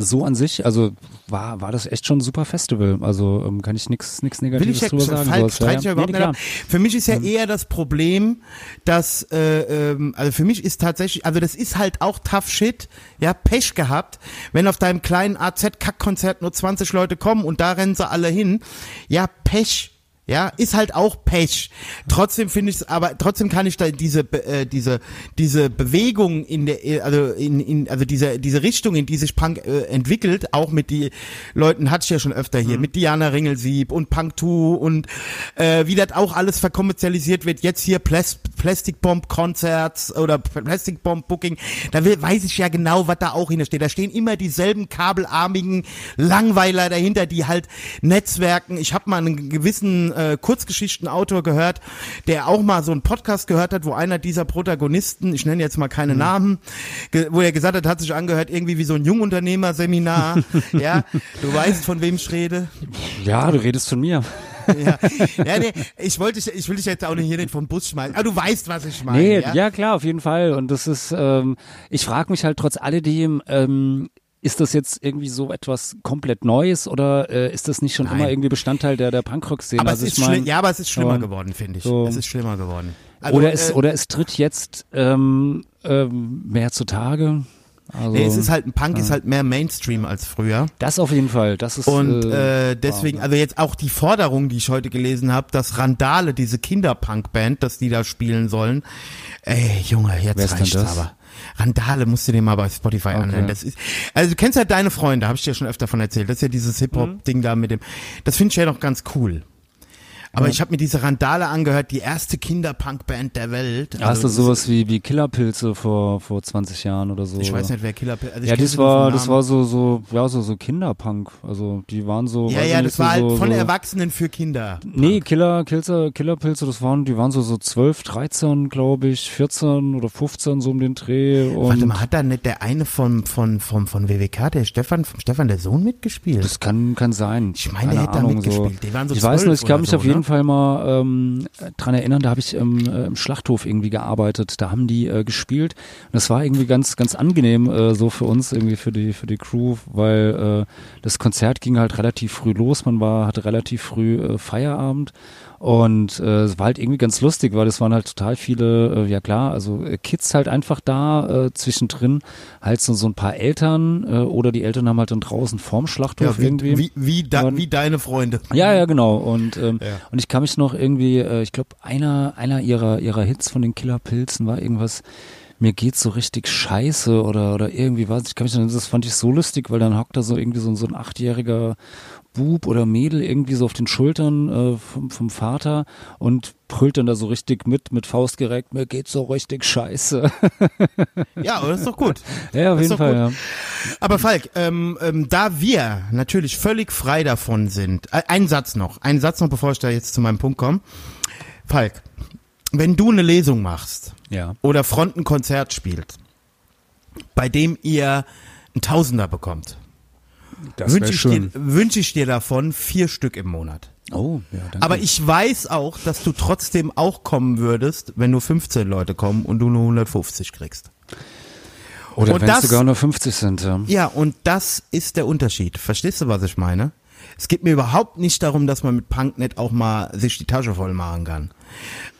so an sich, also war, war das echt schon ein super Festival. Also ähm, kann ich nichts nix Negatives ja, drüber sagen. Falk, sowas. ich ja überhaupt nee, nicht. Für mich ist ja eher das Problem, dass, äh, ähm, also für mich ist tatsächlich, also das ist halt auch tough shit, ja, Pech gehabt, wenn auf deinem kleinen AZ-Kack-Konzert nur 20 Leute kommen und da rennen sie alle hin. Ja, Pech. Ja, ist halt auch Pech. Trotzdem finde ich es, aber trotzdem kann ich da diese äh, diese diese Bewegung in der äh, also in, in also diese diese Richtung, in die sich Punk äh, entwickelt, auch mit die Leuten hatte ich ja schon öfter hier mit Diana Ringelsieb und Punk 2 und äh, wie das auch alles verkommerzialisiert wird. Jetzt hier Plas Plastic Bomb Concerts oder Plastic Bomb Booking, da will, weiß ich ja genau, was da auch hintersteht. Da stehen immer dieselben kabelarmigen Langweiler dahinter, die halt Netzwerken. Ich habe mal einen gewissen äh, Kurzgeschichtenautor gehört, der auch mal so einen Podcast gehört hat, wo einer dieser Protagonisten, ich nenne jetzt mal keine Namen, ge wo er gesagt hat, hat sich angehört irgendwie wie so ein Jungunternehmerseminar. ja, du weißt, von wem ich rede. Ja, du redest von mir. Ja, ja nee, ich wollte ich will dich jetzt auch nicht hier nicht vom Bus schmeißen. Aber du weißt, was ich meine. Nee, ja? ja? klar, auf jeden Fall. Und das ist, ähm, ich frage mich halt trotz alledem, ähm, ist das jetzt irgendwie so etwas komplett Neues oder äh, ist das nicht schon Nein. immer irgendwie Bestandteil der, der Punkrock-Szene? Aber also es ist ich mein, ja, aber es ist schlimmer aber geworden, finde ich. so- es ist schlimmer geworden. Also, oder, es, äh, oder es tritt jetzt ähm, ähm, mehr zutage. Also, nee, es ist halt, ein Punk ist halt mehr Mainstream als früher. das auf jeden Fall. Das ist Und äh, äh, deswegen, also jetzt auch die Forderung, die ich heute gelesen habe, dass Randale, diese Kinderpunk-Band, dass die da spielen sollen. Ey, Junge, jetzt reicht's aber. Randale musst du dir mal bei Spotify anhören. Das ist, also du kennst ja deine Freunde, habe ich dir schon öfter von erzählt. Das ist ja dieses Hip-Hop-Ding da mit dem. Das finde ich ja noch ganz cool. Aber ich habe mir diese Randale angehört, die erste Kinderpunk-Band der Welt. Hast du Also, sowas wie, wie Killerpilze vor, vor 20 Jahren oder so? Ich weiß nicht, wer Killer also ja, das war, das war so, so, ja, so, so Kinderpunk. Also, die waren so. Ja, ja, nicht, das war so, halt von so, Erwachsenen für Kinder. Nee, Killer, Kilzer, Killerpilze, das waren, die waren so, so 12, 13, glaube ich, 14 oder 15, so um den Dreh. Warte mal, hat da nicht der eine von, von, von, von WWK, der Stefan, vom Stefan der Sohn mitgespielt? Das kann, kann sein. Ich meine, der hätte da mitgespielt. So. Die waren so ich weiß nicht, ich kann mich so, auf jeden ne? Fall mal ähm, dran erinnern, da habe ich ähm, äh, im Schlachthof irgendwie gearbeitet. Da haben die äh, gespielt. Und das war irgendwie ganz, ganz angenehm äh, so für uns, irgendwie für die, für die Crew, weil äh, das Konzert ging halt relativ früh los. Man war, hatte relativ früh äh, Feierabend. Und äh, es war halt irgendwie ganz lustig, weil es waren halt total viele, äh, ja klar, also äh, Kids halt einfach da, äh, zwischendrin halt so, so ein paar Eltern äh, oder die Eltern haben halt dann draußen vorm Schlachthof Ja, wie, irgendwie. wie, wie, da, Und- wie deine Freunde. Ja, ja, genau. Und ähm, Ja. und ich kann mich noch irgendwie, äh, ich glaube, einer einer ihrer ihrer Hits von den Killerpilzen war irgendwas mir geht's so richtig scheiße oder, oder irgendwie was. Ich kann mich dann, das fand ich so lustig, weil dann hockt da so irgendwie so, so ein achtjähriger Bub oder Mädel irgendwie so auf den Schultern äh, vom, vom Vater und brüllt dann da so richtig mit, mit Faust gereckt, mir geht's so richtig scheiße. Ja, aber das ist doch gut. ja, auf Das jeden Fall, ja. Aber Falk, ähm, ähm, da wir natürlich völlig frei davon sind, äh, ein Satz noch, ein Satz noch, bevor ich da jetzt zu meinem Punkt komme. Falk, wenn du eine Lesung machst Ja. oder Front ein Konzert spielt, bei dem ihr einen Tausender bekommt, wünsche ich, dir, wünsch ich dir davon vier Stück im Monat. Oh, ja, danke. Aber ich weiß auch, dass du trotzdem auch kommen würdest, wenn nur 15 Leute kommen und du nur 150 kriegst. Oder wenn es sogar nur 50 sind, ja. Ja, und das ist der Unterschied. Verstehst du, was ich meine? Es geht mir überhaupt nicht darum, dass man mit Punknet auch mal sich die Tasche voll machen kann.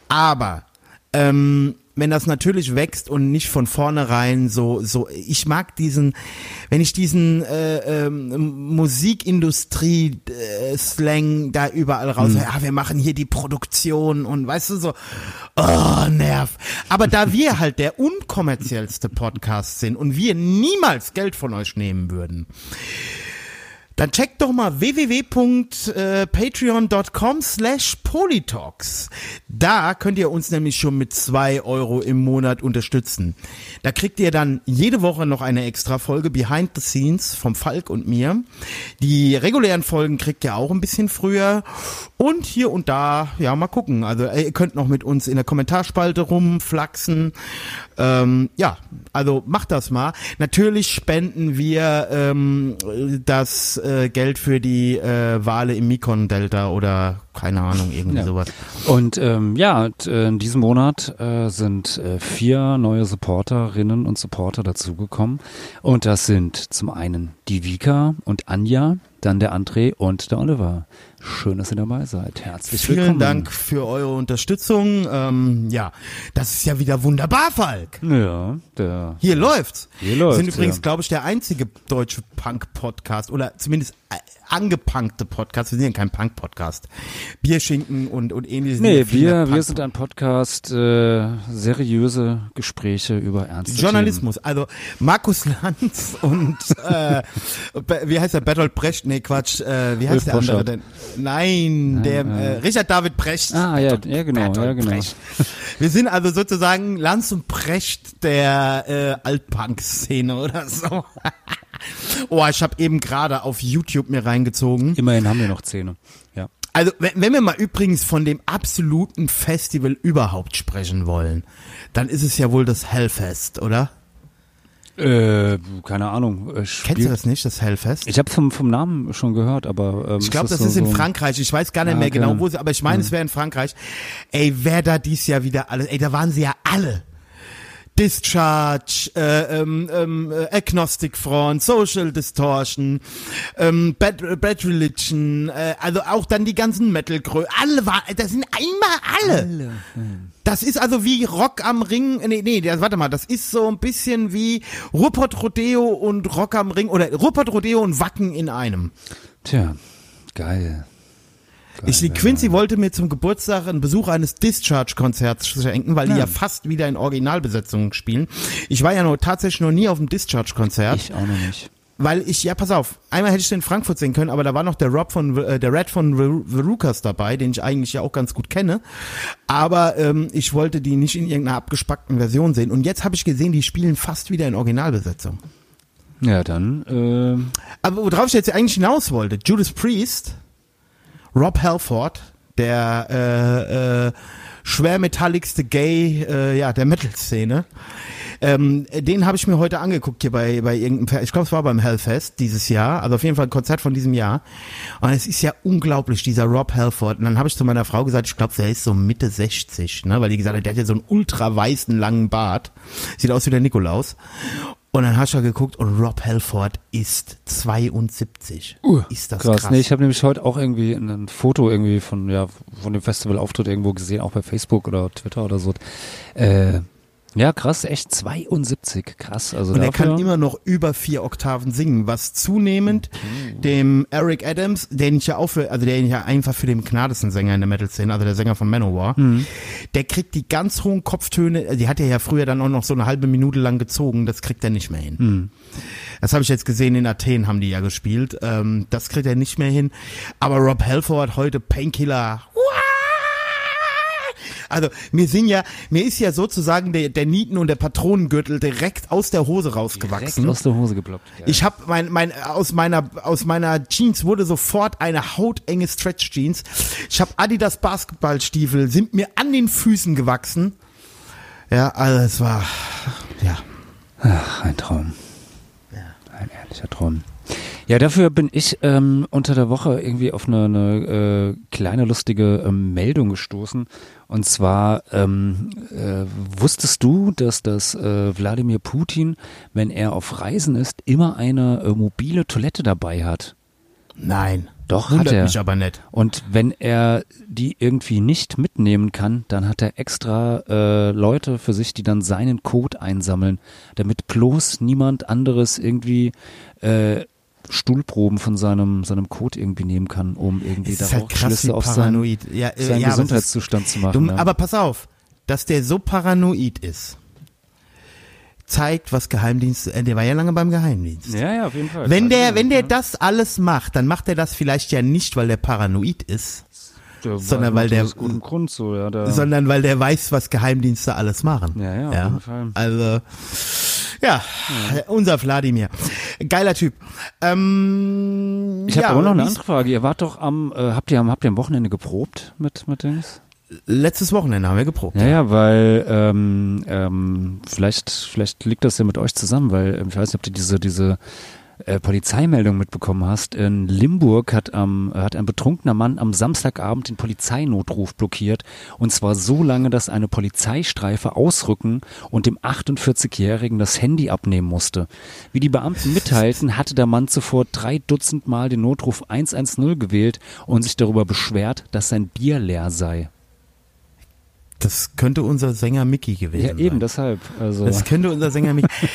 Aber ähm, wenn das natürlich wächst und nicht von vornherein so so ich mag diesen wenn ich diesen äh, ähm, Musikindustrie äh, Slang da überall raus ja wir machen hier die Produktion und weißt du so oh nerv. Aber da wir halt der unkommerziellste Podcast sind und wir niemals Geld von euch nehmen würden dann checkt doch mal www.patreon.com slash polytalks. Da könnt ihr uns nämlich schon mit zwei Euro im Monat unterstützen. Da kriegt ihr dann jede Woche noch eine extra Folge Behind the Scenes vom Falk und mir. Die regulären Folgen kriegt ihr auch ein bisschen früher. Und hier und da, ja, mal gucken. Also äh, ihr könnt noch mit uns in der Kommentarspalte rumflaxen. Ähm, ja, also macht das mal. Natürlich spenden wir ähm, das äh, Geld für die äh, Wale im Mikon-Delta oder keine Ahnung, irgendwie Ja. sowas. Und ähm, ja, äh, in diesem Monat äh, sind äh, vier neue Supporterinnen und Supporter dazugekommen. Und das sind zum einen die Vika und Anja, dann der André und der Oliver. Schön, dass ihr dabei seid. Herzlich Vielen willkommen. Dank für eure Unterstützung. Ähm, ja, das ist ja wieder wunderbar, Falk. Ja, der. Hier läuft's. Hier Wir sind läuft's, übrigens, ja. glaube ich, der einzige deutsche Punk-Podcast oder zumindest äh, angepunkte Podcast. Wir sind ja kein Punk-Podcast. Bierschinken und, und ähnliches. Nee, wir, wir sind ein Podcast, äh, seriöse Gespräche über ernste Journalismus. Also Markus Lanz und äh, wie heißt der Bertolt Brecht? Nee, Quatsch. Äh, wie heißt Ulf der andere Poschardt. denn? Nein, der äh, Richard David. Themen. Ah, ja, Bertolt- ja, genau, Bertolt ja, genau. Brecht. Wir sind also sozusagen Lanz und Brecht der äh, Altpunk-Szene oder so. oh, ich habe eben gerade auf YouTube mir reingezogen. Immerhin haben wir noch Zähne. Ja. Also, wenn, wenn wir mal übrigens von dem absoluten Festival überhaupt sprechen wollen, dann ist es ja wohl das Hellfest, oder? Äh, keine Ahnung. äh, Kennst du das nicht, das Hellfest? Ich habe vom, vom Namen schon gehört, aber ähm, Ich glaube, das so, ist in so- Frankreich. Ich weiß gar nicht Ah, mehr okay. genau, wo sie, aber ich meine, es wäre in Frankreich. Ey, wer da dies Jahr wieder alles, ey, da waren sie ja alle. Discharge, äh, ähm, ähm, äh, Agnostic Front, Social Distortion, ähm, Bad, äh, Bad Religion, äh, also auch dann die ganzen metal alle waren, das sind einmal alle. Das ist also wie Rock am Ring, nee, nee, warte mal, das ist so ein bisschen wie Ruppert Rodeo und Rock am Ring, oder Ruppert Rodeo und Wacken in einem. Tja, geil. geil Ich, Quincy wollte mir zum Geburtstag einen Besuch eines Discharge-Konzerts schenken, weil die Ja. ja fast wieder in Originalbesetzung spielen. Ich war ja noch tatsächlich noch nie auf dem Discharge-Konzert, Ich auch noch nicht. Weil ich, ja pass auf, einmal hätte ich den in Frankfurt sehen können, aber da war noch der Rob von, äh, der Red von Ver- Verucas dabei, den ich eigentlich ja auch ganz gut kenne. Aber ähm, ich wollte die nicht in irgendeiner abgespackten Version sehen. Und jetzt habe ich gesehen, die spielen fast wieder in Originalbesetzung. Ja, dann, äh, Aber worauf ich jetzt eigentlich hinaus wollte, Judas Priest, Rob Halford, der äh, äh, schwermetalligste Gay äh, ja, der Metal-Szene, ähm, den habe ich mir heute angeguckt hier bei, bei irgendeinem, ich glaube es war beim Hellfest dieses Jahr, also auf jeden Fall ein Konzert von diesem Jahr. Und es ist ja unglaublich, dieser Rob Halford. Und dann habe ich zu meiner Frau gesagt, ich glaube, der ist so Mitte 60, ne? weil die gesagt hat, der hat ja so einen ultra weißen, langen Bart. Sieht aus wie der Nikolaus. Und dann hast du ja geguckt und Rob Halford ist 72. ist das krass. krass. Nee, ich habe nämlich heute auch irgendwie ein Foto irgendwie von, ja, von dem Festivalauftritt irgendwo gesehen, auch bei Facebook oder Twitter oder so. Äh, Ja, krass, echt 72, krass. Also Und er kann immer noch über vier Oktaven singen, was zunehmend dem Eric Adams, den ich ja auch für, also den ich ja einfach für den gnadesten Sänger in der Metal-Szene, also der Sänger von Manowar, der kriegt die ganz hohen Kopftöne, die hat er ja früher dann auch noch so eine halbe Minute lang gezogen, das kriegt er nicht mehr hin. Das habe ich jetzt gesehen, in Athen haben die ja gespielt, ähm, das kriegt er nicht mehr hin. Aber Rob Halford heute Painkiller, also mir sind ja, mir ist ja sozusagen der, der Nieten- und der Patronengürtel direkt aus der Hose direkt rausgewachsen. aus der Hose geploppt. Ja. Ich habe mein, mein aus meiner aus meiner Jeans wurde sofort eine hautenge Stretch Jeans. Ich habe Adidas Basketballstiefel sind mir an den Füßen gewachsen. Ja, also es war ja. Ach, ein Traum. Ein ehrlicher Traum. Ja, dafür bin ich ähm, unter der Woche irgendwie auf eine, eine äh, kleine lustige ähm, Meldung gestoßen. Und zwar ähm, äh, wusstest du, dass das äh, Wladimir Putin, wenn er auf Reisen ist, immer eine äh, mobile Toilette dabei hat? Nein. Doch, hat er. mich aber nicht. Und wenn er die irgendwie nicht mitnehmen kann, dann hat er extra äh, Leute für sich, die dann seinen Code einsammeln, damit bloß niemand anderes irgendwie äh, Stuhlproben von seinem seinem Code irgendwie nehmen kann, um irgendwie da halt krass, Schlüsse auf seinen. Ja, äh, seinen ja, Gesundheitszustand zu machen. Du, ne? Aber pass auf, dass der so paranoid ist, zeigt, was Geheimdienst, äh, der war ja lange beim Geheimdienst. ja, ja, auf jeden Fall. Wenn der, wenn der Ja. das alles macht, dann macht er das vielleicht ja nicht, weil der paranoid ist, Der sondern weil der- aus gutem Grund so, ja, der, sondern weil der weiß, was Geheimdienste alles machen. Ja, ja, auf jeden Fall. Also, ja, unser Wladimir. Geiler Typ. Ähm, ich habe ja, aber noch eine andere Frage. Ihr wart doch am, äh, habt ihr am, habt ihr am Wochenende geprobt mit mit Dings? Letztes Wochenende haben wir geprobt. Ja, ja, weil ähm, ähm, vielleicht, vielleicht liegt das ja mit euch zusammen, weil ähm, ich weiß nicht, ob du diese, diese äh, Polizeimeldung mitbekommen hast. In Limburg hat, am, hat ein betrunkener Mann am Samstagabend den Polizeinotruf blockiert und zwar so lange, dass eine Polizeistreife ausrücken und dem 48-Jährigen das Handy abnehmen musste. Wie die Beamten mitteilten, hatte der Mann zuvor drei Dutzend Mal den Notruf 110 gewählt und sich darüber beschwert, dass sein Bier leer sei. Das könnte unser Sänger Mickey gewesen Ja, sein. eben, deshalb. Also. Das könnte unser Sänger Mickey.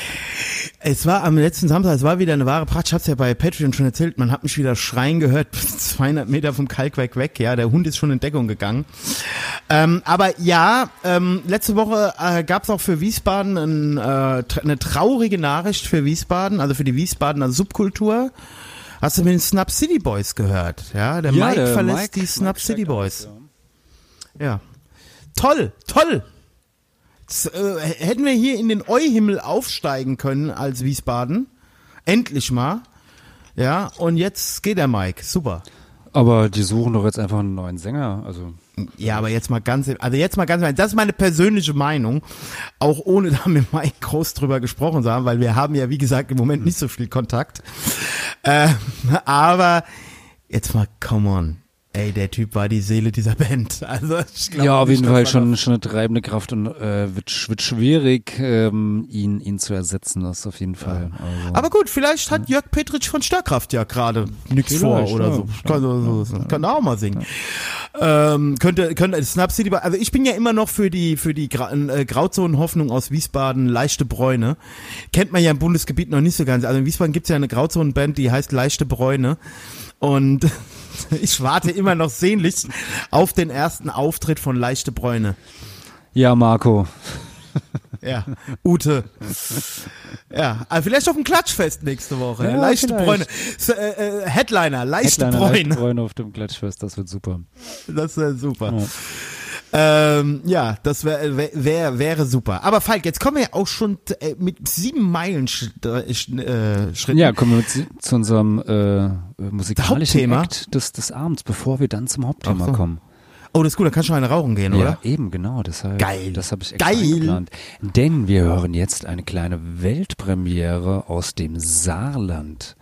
es war am letzten Samstag, es war wieder eine wahre Pracht. Ich hab's ja bei Patreon schon erzählt. Man hat mich wieder schreien gehört, 200 Meter vom Kalkwerk weg. Ja, der Hund ist schon in Deckung gegangen. Ähm, aber ja, ähm, letzte Woche äh, gab's auch für Wiesbaden ein, äh, tra- eine traurige Nachricht für Wiesbaden, also für die Wiesbadener Subkultur. Hast du mit den Snap City Boys gehört? Ja, der Ja, Mike der verlässt Mike- die Snap Mike City Boys. aus, Ja. Toll, toll. Das, äh, hätten wir hier in den Eu-Himmel aufsteigen können als Wiesbaden. Endlich mal. Ja, und jetzt geht der Mike. Super. Aber die suchen doch jetzt einfach einen neuen Sänger. Also Ja, aber jetzt mal ganz, also jetzt mal ganz, das ist meine persönliche Meinung, auch ohne da mit Mike groß drüber gesprochen zu haben, weil wir haben ja, wie gesagt, im Moment nicht so viel Kontakt. Äh, aber jetzt mal, come on. Ey, der Typ war die Seele dieser Band. Also ich glaub ja, auf jeden Fall schon, schon eine treibende Kraft und äh, wird, wird schwierig, ähm, ihn, ihn zu ersetzen. Das auf jeden Fall. Also. Aber gut, vielleicht hat Jörg Petritsch von Starkraft ja gerade nichts vor oder ja. so. Kann, so, so, kann auch mal singen. Ähm, könnte, könnte Snap City, also ich bin ja immer noch für die für die Gra äh, Grauzonenhoffnung aus Wiesbaden, Leichte Bräune. Kennt man ja im Bundesgebiet noch nicht so ganz. Also in Wiesbaden gibt's ja eine Grauzonenband, die heißt Leichte Bräune. Und ich warte immer noch sehnlichst auf den ersten Auftritt von Leichte Bräune. ja, Marco. Ja, Ute. Ja, aber vielleicht auf dem Klatschfest nächste Woche. Ja, leichte vielleicht. Bräune. S äh, äh, Headliner, leichte Headliner, Leichte Bräune. Bräune auf dem Klatschfest, das wird super. Das wäre super. Ja. Ähm, ja, das wäre wär, wär, wäre super. Aber Falk, jetzt kommen wir ja auch schon äh, mit sieben Meilen Sch äh, Sch Schritten. Ja, kommen wir mit, zu unserem äh, musikalischen Hauptthema? Act des, des Abends, bevor wir dann zum Hauptthema so. kommen. Oh, das ist gut, da kannst du eine rauchen gehen, Ja, oder? eben, genau. Deshalb, Geil. Das habe ich extra Geil. eingeplant. Denn wir hören jetzt eine kleine Weltpremiere aus dem Saarland.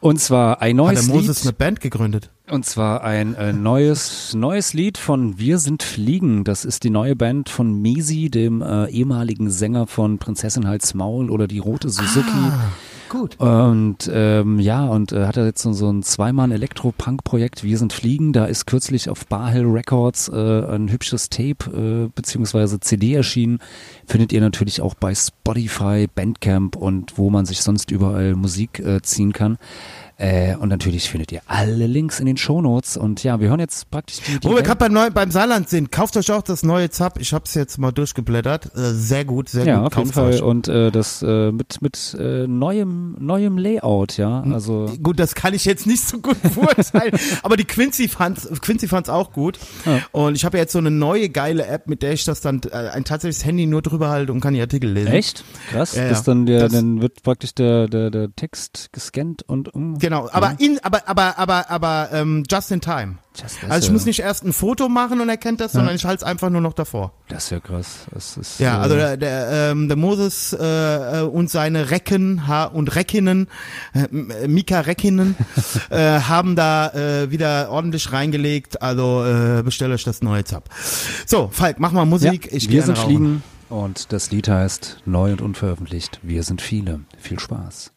Und zwar ein Hat neues der Moses eine Lied. Band gegründet? Und zwar ein äh, neues, neues Lied von Wir sind Fliegen. Das ist die neue Band von Mesi, dem äh, ehemaligen Sänger von Prinzessin Hals Maul oder die Rote Suzuki. Ah. Gut. Und ähm, ja, und äh, hat er jetzt so, so ein zweimal Elektro-Punk-Projekt, Wir sind Fliegen. Da ist kürzlich auf Barhill Records äh, ein hübsches Tape äh, beziehungsweise CD erschienen. Findet ihr natürlich auch bei Spotify, Bandcamp und wo man sich sonst überall Musik äh, ziehen kann. Äh, und natürlich findet ihr alle Links in den Shownotes. Und ja, wir hören jetzt praktisch die, die Wo wir gerade beim, Neu- beim Saarland sind, kauft euch auch das neue Zap. Ich hab's jetzt mal durchgeblättert. Äh, sehr gut, sehr Ja, gut. auf jeden Fall. euch. Und äh, das äh, mit mit äh, neuem neuem Layout, ja. Hm. Also Gut, das kann ich jetzt nicht so gut beurteilen, aber die Quincy fand's, Quincy fand's auch gut. Ja. Und ich habe jetzt so eine neue geile App, mit der ich das dann äh, ein tatsächliches Handy nur drüber halte und kann die Artikel lesen. echt krass. Ja, ja. Dann der, Das- dann wird praktisch der der der Text gescannt und um. Genau, aber in, aber aber aber aber ähm, just in time. Just, Also ich muss nicht erst ein Foto machen und erkennt das, sondern ich halte es einfach nur noch davor. Das ist ja krass. Das ist, Ja, äh, also der, der, ähm, der Moses äh, äh, und seine Recken ha und Reckinnen, äh, äh, Mika Reckinnen, äh, haben da äh, wieder ordentlich reingelegt. Also äh, bestellt euch das neue Zap. So, Falk, mach mal ja, Musik. ich wir sind rauchen. Fliegen und das Lied heißt neu und unveröffentlicht. Wir sind viele. Viel Spaß.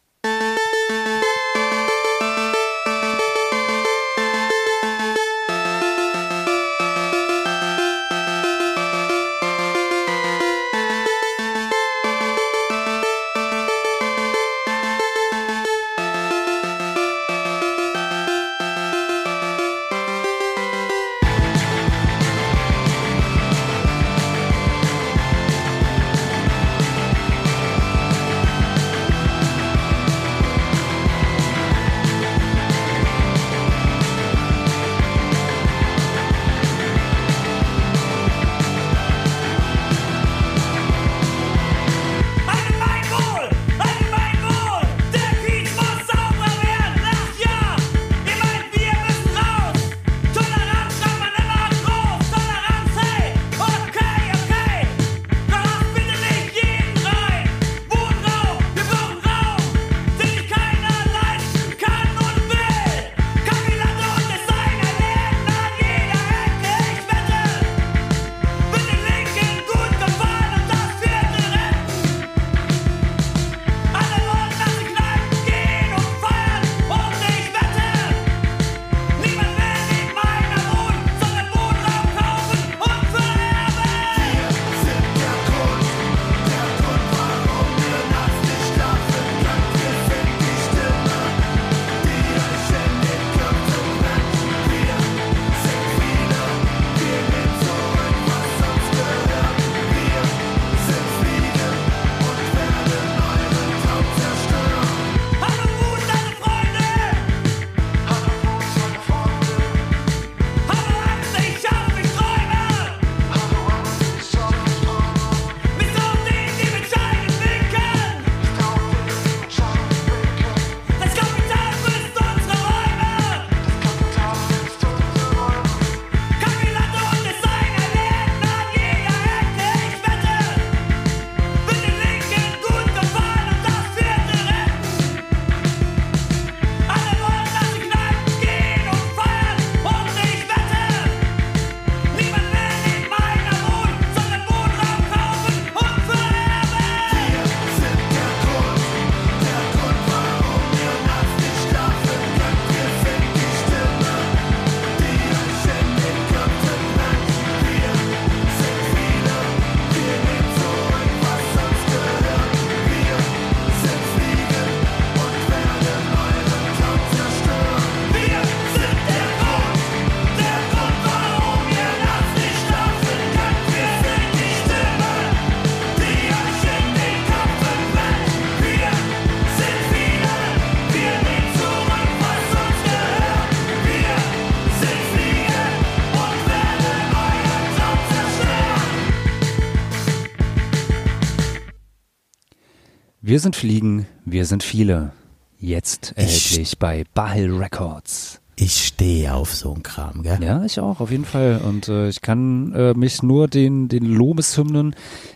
Wir sind Fliegen, wir sind viele. Jetzt erhältlich bei Bahil Records. Ich stehe auf so einen Kram, gell? Ja, ich auch, auf jeden Fall. Und äh, ich kann äh, mich nur den, den Lobeshymnen,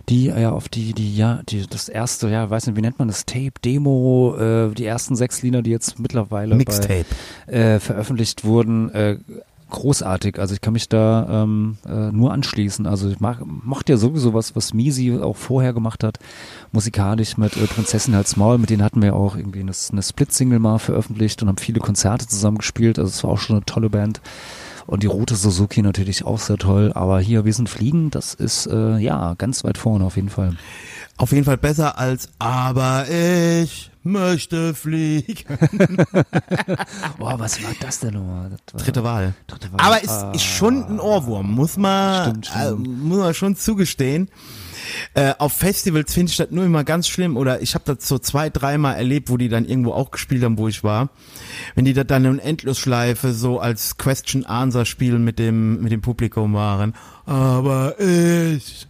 die äh, ja auf die, die, ja, die, das erste, ja, weiß nicht, wie nennt man das, Tape, Demo, äh, die ersten sechs Lieder, die jetzt mittlerweile Mixtape. Bei, äh, veröffentlicht wurden, äh, großartig. Also ich kann mich da ähm, äh, nur anschließen. Also ich mag, mochte ja sowieso was, was Misi auch vorher gemacht hat, musikalisch mit äh, Prinzessin Hals Maul. Mit denen hatten wir auch irgendwie eine, eine Split-Single mal veröffentlicht und haben viele Konzerte zusammen gespielt. Also es war auch schon eine tolle Band. Und die Rote Suzuki natürlich auch sehr toll. Aber hier, wir sind fliegen, das ist äh, ja ganz weit vorne auf jeden Fall. Auf jeden Fall besser als Aber ich möchte fliegen. Boah, was war das denn nochmal? Dritte Wahl. Dritte Wahl. Aber es ist schon ein Ohrwurm, muss man, Stimmt, stimmt. Äh, muss man schon zugestehen. Äh, auf Festivals finde ich das nur immer ganz schlimm oder ich habe das so zwei, dreimal erlebt, wo die dann irgendwo auch gespielt haben, wo ich war. Wenn die das dann in Endlosschleife so als Question Answer Spiel mit dem mit dem Publikum waren. Aber ich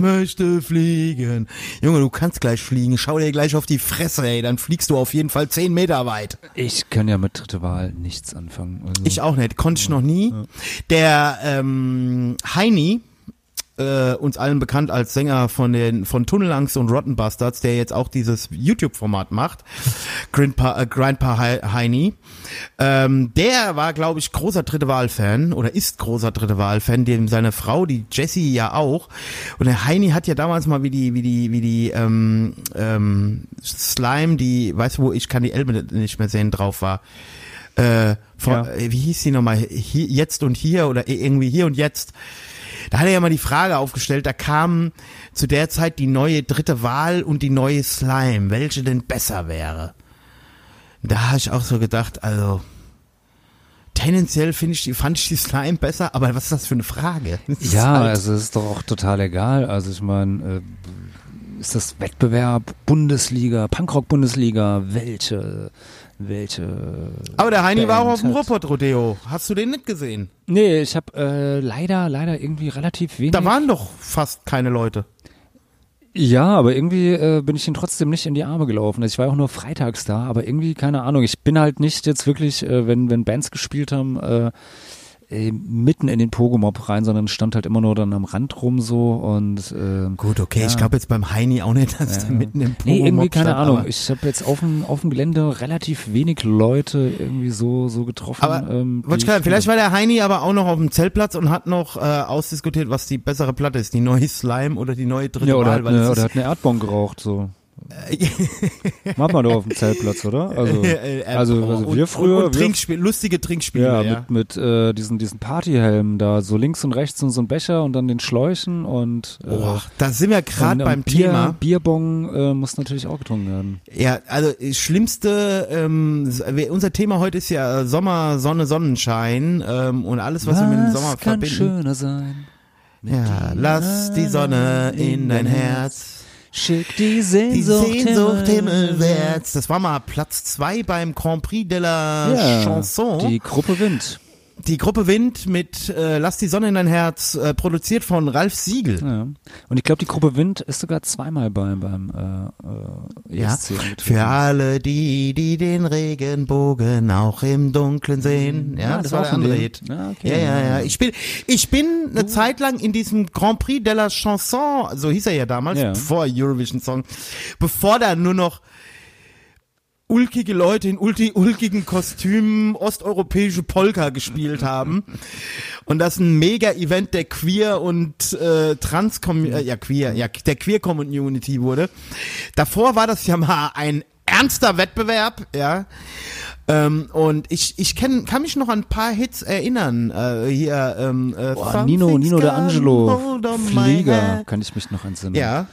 möchte fliegen. Junge, du kannst gleich fliegen. Schau dir gleich auf die Fresse, ey. Dann fliegst du auf jeden Fall zehn Meter weit. Ich kann ja mit dritte Wahl nichts anfangen. Also, Ich auch nicht, konnte ich noch nie. Der ähm, Heini, äh, uns allen bekannt als Sänger von den von Tunnelangst und Rotten Bastards, der jetzt auch dieses YouTube-Format macht, Grindpa, äh, Grindpa Hei- Heini, ähm, der war, glaube ich, großer dritte Wahl-Fan oder ist großer dritte Wahl-Fan, dem seine Frau, die Jessie ja auch. Und der Heini hat ja damals mal wie die, wie die, wie die ähm, ähm, Slime, die, weißt du wo, ich kann die Elbe nicht mehr sehen, drauf war. Äh, von, Ja. äh, wie hieß die nochmal? Hier, jetzt und hier oder irgendwie hier und jetzt. Da hat er ja mal die Frage aufgestellt, da kam zu der Zeit die neue dritte Wahl und die neue Slime, welche denn besser wäre. Da habe ich auch so gedacht, also tendenziell finde ich die, fand ich die Slime besser, aber was ist das für eine Frage? Ja, halt- also es ist doch auch total egal. Also ich meine, äh, ist das Wettbewerb Bundesliga, Punkrock-Bundesliga, welche, welche? aber der Heini war auch Band auf dem Ruppert-Rodeo. Hast du den nicht gesehen? Nee, ich habe äh, leider, leider irgendwie relativ wenig. Da waren doch fast keine Leute. Ja, aber irgendwie äh, bin ich ihn trotzdem nicht in die Arme gelaufen. Also ich war auch nur freitags da, aber irgendwie, keine Ahnung. Ich bin halt nicht jetzt wirklich, äh, wenn, wenn Bands gespielt haben, äh, äh, mitten in den Pogomob rein, sondern stand halt immer nur dann am Rand rum so und äh, Gut, okay, Ja. ich glaube jetzt beim Heini auch nicht, dass der mitten im Nee, irgendwie Pogo-Mob keine stand, Ahnung. Ich habe jetzt auf dem, auf dem Gelände relativ wenig Leute irgendwie so, so getroffen. Aber ähm, ich ich- vielleicht war der Heini aber auch noch auf dem Zeltplatz und hat noch äh, ausdiskutiert, was die bessere Platte ist, die neue Slime oder die neue dritte ja, oder, Wahl. hat eine, oder hat eine Erdbombe geraucht, so. Macht man doch auf dem Zeltplatz, oder? Also, Äh, äh, also, also wir früher. und, Trinkspiel, lustige Trinkspiele, Ja, ja. mit, mit äh, diesen, diesen Partyhelmen da, so links und rechts und so ein Becher und dann den Schläuchen und äh, Boah, da sind wir gerade beim Bier, Thema. Bierbong äh, muss natürlich auch getrunken werden. Ja, also das schlimmste, ähm, unser Thema heute ist ja Sommer, Sonne, Sonnenschein ähm, und alles, was, wir mit dem Sommer kann verbinden. schöner sein? Ja, lass die Sonne in dein Herz. Schick die Die Sehnsucht, Sehnsucht himmelwärts. Das war mal Platz zwei beim Grand Prix de la Ja, Chanson. Die Gruppe Wind. Die Gruppe Wind mit äh, Lass die Sonne in dein Herz, äh, produziert von Ralf Siegel. Ja. Und ich glaube, die Gruppe Wind ist sogar zweimal beim, beim äh, äh, Ja, ESC angetreten. für alle die, die den Regenbogen auch im Dunkeln sehen. Ja, Ja, das, das war der andere. Hit. Ja, okay. Ja, ja, ja. Ich bin, ich bin eine Zeit lang in diesem Grand Prix de la Chanson, so hieß er ja damals, Ja. vor Eurovision Song, bevor da nur noch ulkige Leute in ulti, ulkigen Kostümen osteuropäische Polka gespielt haben und das ein Mega-Event der Queer und äh, Trans äh, ja Queer ja der Queer Community wurde. Davor war das ja mal ein ernster Wettbewerb, ja. Ähm, und ich ich kenn, kann mich noch an ein paar Hits erinnern. Äh, hier ähm, äh, Boah, Nino, Nino D'Angelo, Flieger, kann ich mich noch entsinnen. Ja.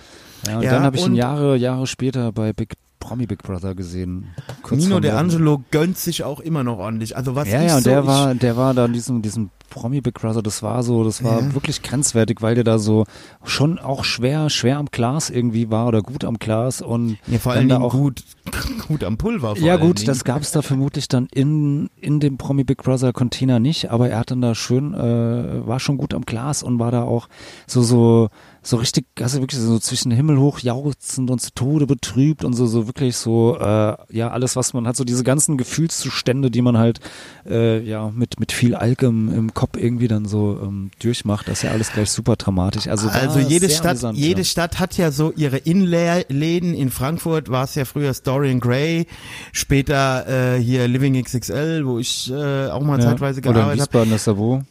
ja und Ja, dann habe ich ihn Jahre, Jahre später bei Big Promi Big Brother gesehen. Nino Werden. D'Angelo gönnt sich auch immer noch ordentlich. Also was Ja, ich ja, und so, der war, der war da in diesem, diesem Promi Big Brother, das war so, das war Ja. wirklich grenzwertig, weil der da so schon auch schwer, schwer am Glas irgendwie war oder gut am Glas und ja, vor da Dingen auch gut, gut am Pulver. Vor ja gut, Dingen. das gab's da vermutlich dann in, in dem Promi Big Brother Container nicht, aber er hat dann da schön, äh, war schon gut am Glas und war da auch so, so, so richtig, also wirklich so zwischen Himmel hoch jauchzend und zu Tode betrübt und so, so wirklich so, äh, ja, alles, was man hat, so diese ganzen Gefühlszustände, die man halt, äh, ja, mit, mit viel Alk im, im Kopf irgendwie dann so ähm, durchmacht, das ist ja alles gleich super dramatisch. Also, Also jede Stadt, jede ja. Stadt hat ja so ihre Innenläden. In Frankfurt war es ja früher Story Dorian Gray, später äh, hier Living XXL, wo ich äh, auch mal Ja. zeitweise Oder in gearbeitet habe. Wiesbaden das Savo.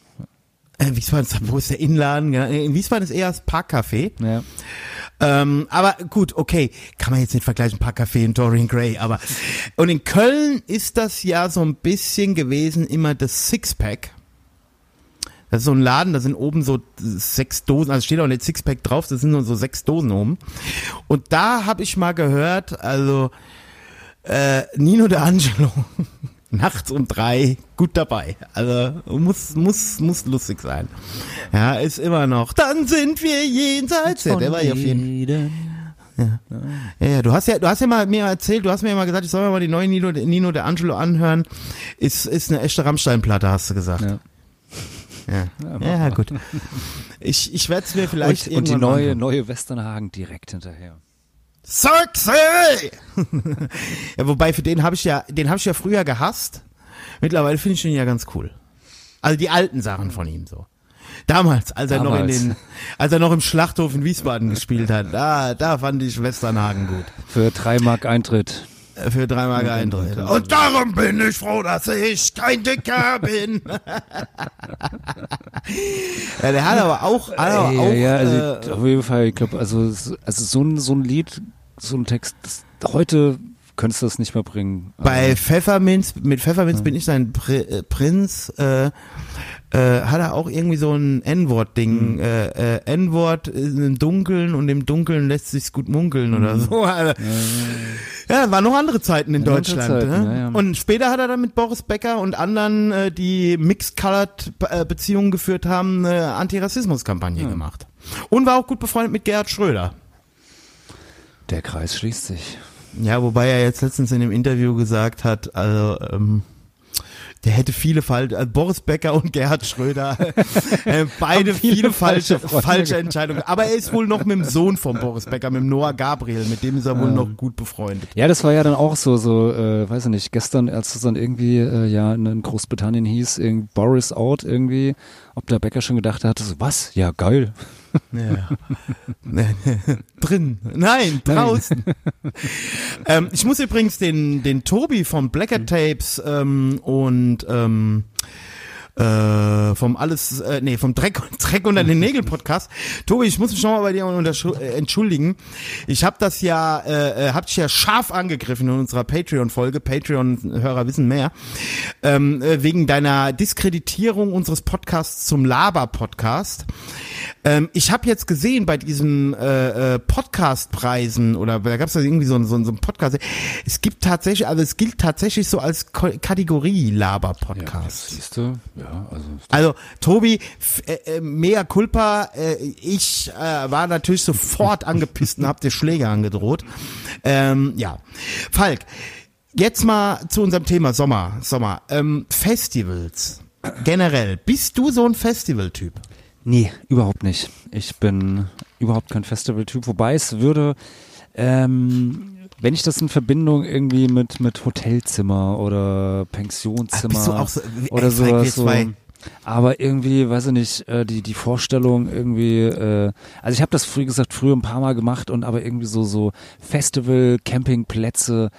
Äh, Wiesbaden, ist- wo ist der Inladen? Genau, In Wiesbaden ist eher das Parkcafé. Ja. Ähm, aber gut, okay, kann man jetzt nicht vergleichen, Parkcafé und Dorian Gray, aber und in Köln ist das ja so ein bisschen gewesen immer das Sixpack. Das ist so ein Laden, da sind oben so sechs Dosen, also steht auch nicht Sixpack drauf, das sind nur so sechs Dosen oben. Und da habe ich mal gehört, also äh, Nino De Angelo nachts um drei gut dabei. Also muss muss muss lustig sein. Ja, ist immer noch. Dann sind wir jenseits. Ja, der war ja auf jeden ja, ja, du hast ja, du hast ja mal mir erzählt, du hast mir ja mal gesagt, ich soll mir mal die neue Nino, Nino de Angelo anhören. Ist, ist eine echte Rammstein-Platte, hast du gesagt. Ja. Ja, ja, gut. Ich, ich werde es mir vielleicht Und, und die neue, anhören. neue Westernhagen direkt hinterher. Sexy! ja, wobei für den habe ich ja, den habe ich ja früher gehasst. Mittlerweile finde ich ihn ja ganz cool. Also die alten Sachen von ihm so. Damals, als er noch in den, als er noch im Schlachthof in Wiesbaden gespielt hat, da, da fand ich Westernhagen gut. Für drei Mark Eintritt. Äh, Für drei Mark Eintritt. Und darum bin ich froh, dass ich kein Dicker bin. ja, der hat aber auch, hat aber auch ja, also äh, auf jeden Fall, ich glaube, also, es- also so ein, so ein Lied, so ein Text, das, heute könntest du das nicht mehr bringen. Bei Pfefferminz, mit Pfefferminz bin ich sein Pri äh, Prinz, äh, äh, hat er auch irgendwie so ein N-Wort-Ding. Äh, äh, N-Wort ist im Dunkeln und im Dunkeln lässt sich's gut munkeln oder so. Also, ja, waren noch andere Zeiten in Ja, Deutschland. Zeiten, ne? ja, ja. Und später hat er dann mit Boris Becker und anderen, äh, die Mixed-Colored-Beziehungen geführt haben, eine Antirassismus-Kampagne gemacht. Und war auch gut befreundet mit Gerhard Schröder. Der Kreis schließt sich. Ja, wobei er jetzt letztens in dem Interview gesagt hat, also ähm, der hätte viele falsche, also Boris Becker und Gerhard Schröder, äh, beide viele viele, falsche, falsche. Entscheidungen. Aber er ist wohl noch mit dem Sohn von Boris Becker, mit dem Noah Gabriel, mit dem ist er wohl noch gut befreundet. Ja, das war ja dann auch so, so, äh, weiß ich nicht, gestern, als es dann irgendwie, äh, ja, in Großbritannien hieß, irgendwie Boris out irgendwie, ob der Bäcker schon gedacht hatte, so, was? Ja, geil. Ja. Drin. Nein, draußen. ähm, ich muss übrigens den, den Tobi vom Blacker Tapes ähm, und ähm, äh, vom alles, äh, nee, vom Dreck, Dreck unter den Nägeln Podcast. Tobi, ich muss mich nochmal bei dir äh, entschuldigen. Ich habe das ja, äh, äh, hab dich ja scharf angegriffen in unserer Patreon-Folge. Patreon-Hörer wissen mehr. Ähm, äh, wegen deiner Diskreditierung unseres Podcasts zum Laber-Podcast. Ähm, ich habe jetzt gesehen bei diesem äh, Podcast-Preisen oder da gab es irgendwie so, ein- so, so ein Podcast. Es gibt tatsächlich, also es gilt tatsächlich so als Kategorie Laber-Podcast. Siehst du? Ja, also. Also Tobi, äh, äh, mea culpa, äh, ich äh, war natürlich sofort angepisst und hab dir Schläge angedroht. Ähm, ja, Falk, jetzt mal zu unserem Thema Sommer. Sommer, ähm, Festivals generell. Bist du so ein Festivaltyp? Nee, überhaupt nicht. Ich bin überhaupt kein Festival-Typ, wobei es würde, ähm, wenn ich das in Verbindung irgendwie mit, mit Hotelzimmer oder Pensionszimmer Ach, so- ey, oder sowas so. Aber irgendwie, weiß ich nicht, äh, die, die Vorstellung irgendwie, äh, also ich habe das früher gesagt, früher ein paar Mal gemacht und aber irgendwie so, so Festival, Campingplätze,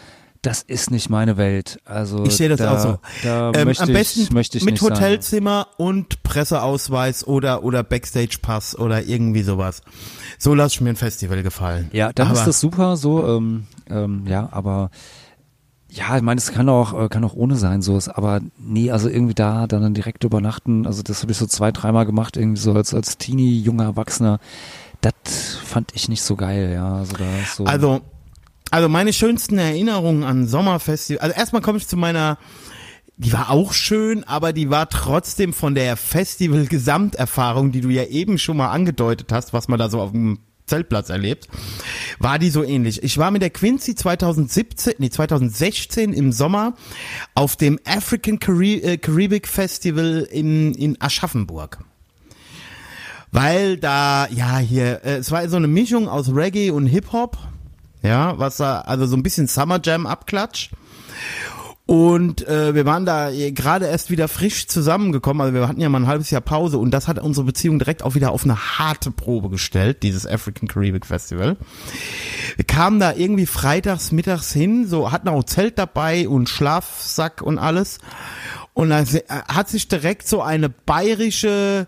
das ist nicht meine Welt. Also Ich sehe das da, auch so. Da Ähm, möchte am besten ich, möchte ich mit nicht sein. Hotelzimmer und Presseausweis oder oder Backstage-Pass oder irgendwie sowas. So lasse ich mir ein Festival gefallen. Ja, dann Aber- ist das super, so, ähm, ähm, ja, aber ja, ich meine, es kann auch, äh, kann auch ohne sein, so ist, aber nee, also irgendwie da dann direkt übernachten, also das habe ich so zwei, dreimal gemacht, irgendwie so als, als Teenie, junger Erwachsener, das fand ich nicht so geil, ja, also da ist so. Also, also meine schönsten Erinnerungen an Sommerfestival. Also erstmal komme ich zu meiner, die war auch schön, aber die war trotzdem von der Festival-Gesamterfahrung, die du ja eben schon mal angedeutet hast, was man da so auf dem Zeltplatz erlebt, war die so ähnlich. Ich war mit der Quincy 2017, nee 2016 im Sommer auf dem African äh, Caribbean Festival in, in Aschaffenburg. Weil da, ja, hier, äh, es war so eine Mischung aus Reggae und Hip-Hop. Ja, was also so ein bisschen Summer Jam Abklatsch. Und äh, wir waren da gerade erst wieder frisch zusammengekommen. Also wir hatten ja mal ein halbes Jahr Pause und das hat unsere Beziehung direkt auch wieder auf eine harte Probe gestellt, dieses African Caribbean Festival. Wir kamen da irgendwie freitags, mittags hin, so hatten auch Zelt dabei und Schlafsack und alles. Und da hat sich direkt so eine bayerische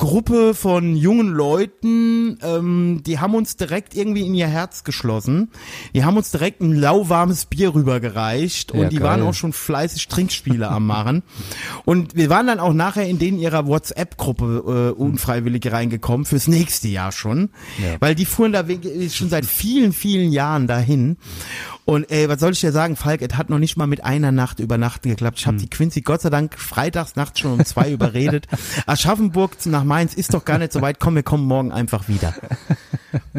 Gruppe von jungen Leuten, ähm, die haben uns direkt irgendwie in ihr Herz geschlossen. Die haben uns direkt ein lauwarmes Bier rübergereicht und Ja, die geil. waren auch schon fleißig Trinkspiele am machen. Und wir waren dann auch nachher in denen ihrer WhatsApp-Gruppe äh, unfreiwillig reingekommen, fürs nächste Jahr schon. Ja. Weil die fuhren da schon seit vielen, vielen Jahren dahin. Und ey, was soll ich dir sagen, Falk, es hat noch nicht mal mit einer Nacht übernachten geklappt. Ich habe die Quincy Gott sei Dank freitags nachts schon um zwei überredet. Aschaffenburg nach Mainz ist doch gar nicht so weit. Komm, wir kommen morgen einfach wieder.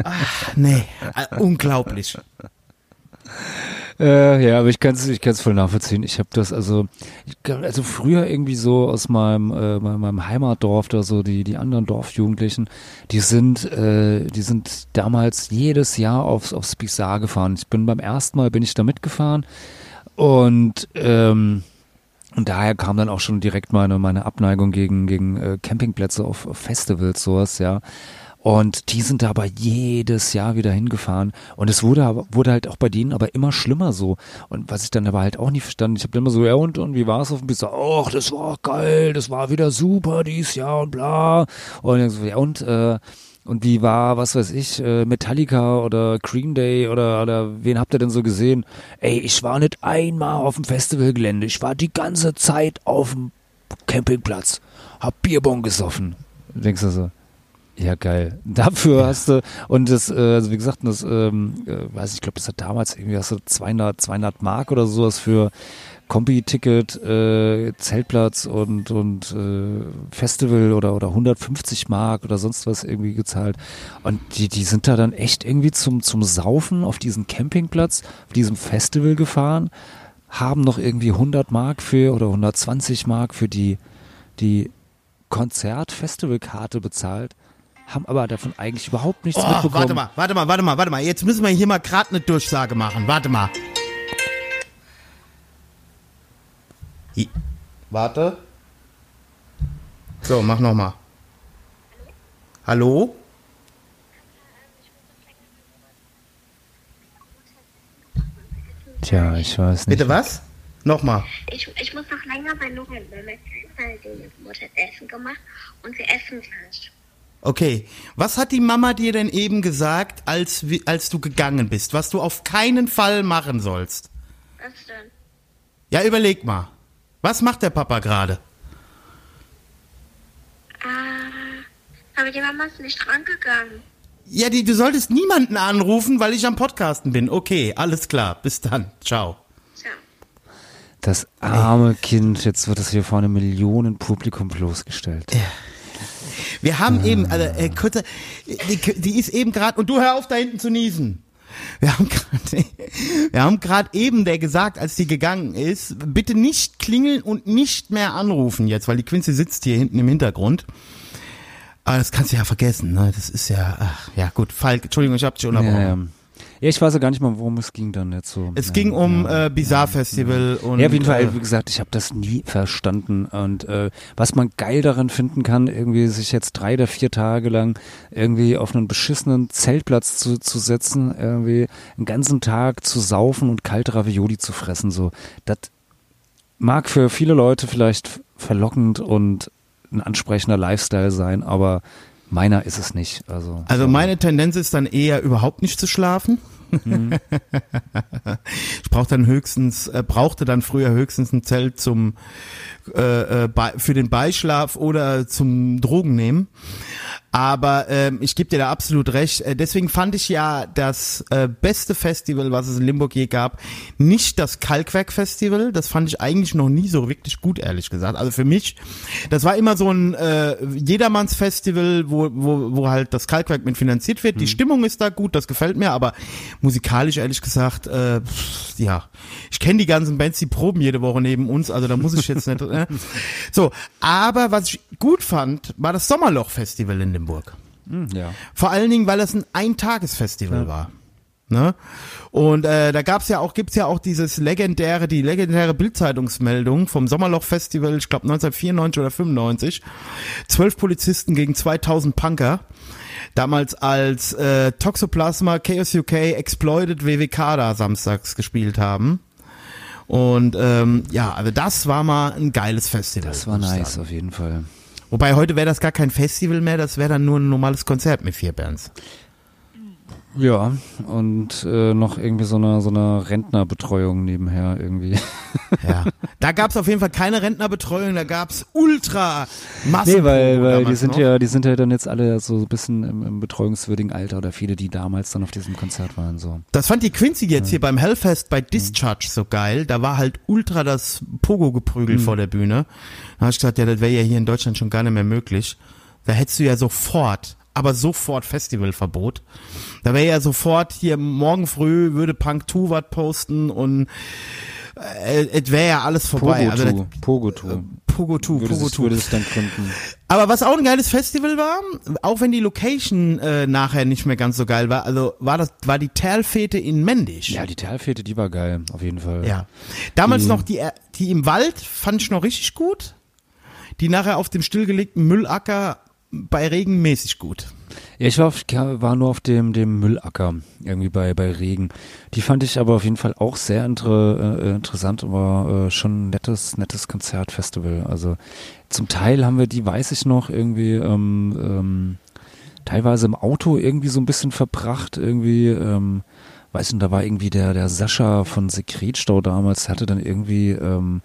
Ach, nee, äh, unglaublich. Äh, ja, aber ich kann es ich kann's voll nachvollziehen. Ich habe das also, ich, also früher irgendwie so aus meinem, äh, meinem Heimatdorf da so die die anderen Dorfjugendlichen, die sind äh, die sind damals jedes Jahr aufs aufs Bizarre gefahren. Ich bin beim ersten Mal bin ich da mitgefahren und ähm, und daher kam dann auch schon direkt meine meine Abneigung gegen gegen äh, Campingplätze auf, auf Festivals sowas ja. Und die sind da aber jedes Jahr wieder hingefahren. Und es wurde wurde halt auch bei denen aber immer schlimmer so. Und was ich dann aber halt auch nicht verstanden, ich habe immer so, ja und, und wie war es auf dem Pizza? Ach, das war geil, das war wieder super dies Jahr und bla. Und dann so, ja und, äh, und wie war, was weiß ich, äh, Metallica oder Green Day oder, oder wen habt ihr denn so gesehen? Ey, ich war nicht einmal auf dem Festivalgelände, ich war die ganze Zeit auf dem Campingplatz, hab Bierbon gesoffen. Denkst du so? Ja, geil. Dafür hast du, und das, äh, also wie gesagt, das, ähm, äh, weiß ich, ich glaube, das hat damals irgendwie, hast du 200, 200 Mark oder sowas für Kombi-Ticket, äh, Zeltplatz und, und äh, Festival oder, oder 150 Mark oder sonst was irgendwie gezahlt. Und die, die sind da dann echt irgendwie zum, zum Saufen auf diesen Campingplatz, auf diesem Festival gefahren, haben noch irgendwie 100 Mark für oder 120 Mark für die, die Konzert-Festivalkarte bezahlt, haben aber davon eigentlich überhaupt nichts Oh, mitbekommen. warte mal, warte mal, warte mal, warte mal. Jetzt müssen wir hier mal gerade eine Durchsage machen. Warte mal. Hi. Warte. So, mach noch mal. Hallo? Tja, ich weiß nicht. Bitte was? Nochmal. Ich, ich muss noch länger bei Lorenz, weil meine die Mutter hat Essen gemacht und wir essen gleich. Okay. Was hat die Mama dir denn eben gesagt, als, als du gegangen bist, was du auf keinen Fall machen sollst? Was denn? Ja, überleg mal. Was macht der Papa gerade? Ah, aber die Mama ist nicht rangegangen. Ja, die, du solltest niemanden anrufen, weil ich am Podcasten bin. Okay, alles klar. Bis dann. Ciao. Tja. Das arme Kind, jetzt wird es hier vor einem Millionenpublikum bloßgestellt. Wir haben eben, also, äh, kurze, die, die ist eben gerade, und du hör auf da hinten zu niesen. Wir haben gerade, wir haben gerade eben der gesagt, als die gegangen ist, bitte nicht klingeln und nicht mehr anrufen jetzt, weil die Quincy sitzt hier hinten im Hintergrund. Aber das kannst du ja vergessen, ne? Das ist ja, ach, ja gut, Falk, Entschuldigung, ich hab dich unterbrochen. Ja, ja. Ja, ich weiß ja gar nicht mal, worum es ging dann jetzt so. Es ja, ging um ja. äh, Bizarre Festival und Ja, auf jeden Fall, äh, wie gesagt, ich habe das nie verstanden. Und äh, was man geil daran finden kann, irgendwie sich jetzt drei oder vier Tage lang irgendwie auf einen beschissenen Zeltplatz zu, zu setzen, irgendwie einen ganzen Tag zu saufen und kalte Ravioli zu fressen, so. Das mag für viele Leute vielleicht verlockend und ein ansprechender Lifestyle sein, aber meiner ist es nicht. Also, Also meine Tendenz ist dann eher überhaupt nicht zu schlafen. ich brauchte dann höchstens, äh, brauchte dann früher höchstens ein Zelt zum äh, äh, bei, für den Beischlaf oder zum Drogen nehmen. Aber ähm, ich gebe dir da absolut recht. Äh, deswegen fand ich ja das äh, beste Festival, was es in Limburg je gab, nicht das Kalkwerk-Festival. Das fand ich eigentlich noch nie so wirklich gut, ehrlich gesagt. Also für mich, das war immer so ein äh, Jedermanns-Festival, wo, wo, wo halt das Kalkwerk mit finanziert wird. Die Stimmung ist da gut, das gefällt mir, aber musikalisch ehrlich gesagt, äh, pff, ja, ich kenne die ganzen Bands, die proben jede Woche neben uns, also da muss ich jetzt nicht. Äh. So, aber was ich gut fand, war das Sommerloch-Festival in Limburg. Hm, ja. Vor allen Dingen, weil das ein Eintagesfestival war. Ne? Und äh, da gab's ja auch, gibt's ja auch dieses legendäre, die legendäre Bildzeitungsmeldung vom Sommerloch-Festival, ich glaube 1994 oder 95. Zwölf Polizisten gegen 2000 Punker. Damals als äh, Toxoplasma, Chaos UK, Exploited WWK da samstags gespielt haben. Und ähm, ja, also das war mal ein geiles Festival. Das war nice, sagen. auf jeden Fall. Wobei heute wäre das gar kein Festival mehr, das wäre dann nur ein normales Konzert mit vier Bands. Ja, und äh, noch irgendwie so eine, so eine Rentnerbetreuung nebenher irgendwie. Ja. Da gab's auf jeden Fall keine Rentnerbetreuung, da gab's ultra Massen. Nee, weil, weil die sind ja, die sind ja dann jetzt alle so ein bisschen im, im betreuungswürdigen Alter oder viele, die damals dann auf diesem Konzert waren, so. Das fand die Quincy jetzt hier beim Hellfest bei Discharge so geil. Da war halt ultra das Pogo-Geprügel vor der Bühne. Da hab ich gesagt, ja, das wäre ja hier in Deutschland schon gar nicht mehr möglich. Da hättest du ja sofort, aber sofort Festivalverbot. Da wäre ja sofort hier morgen früh würde Punk 2 was posten und äh, es wäre ja alles vorbei. Also das, Pogotu. Pogo 2, Würde Pogo sich, 2. würde sich dann gründen. Aber was auch ein geiles Festival war, auch wenn die Location äh, nachher nicht mehr ganz so geil war, also war das war die Terlfete in Mendig. Ja, die Talfete, die war geil, auf jeden Fall. Ja. Damals Die- noch die die im Wald fand ich noch richtig gut. Die nachher auf dem stillgelegten Müllacker bei Regen mäßig gut. Ja, ich war, auf, war nur auf dem, dem Müllacker, irgendwie bei, bei Regen. Die fand ich aber auf jeden Fall auch sehr inter, äh, interessant und war äh, schon ein nettes, nettes Konzertfestival. Also zum Teil haben wir die, weiß ich noch, irgendwie ähm, ähm, teilweise im Auto irgendwie so ein bisschen verbracht, irgendwie, ähm, weiß nicht, da war irgendwie der, der Sascha von Sekretstau damals, der hatte dann irgendwie ähm,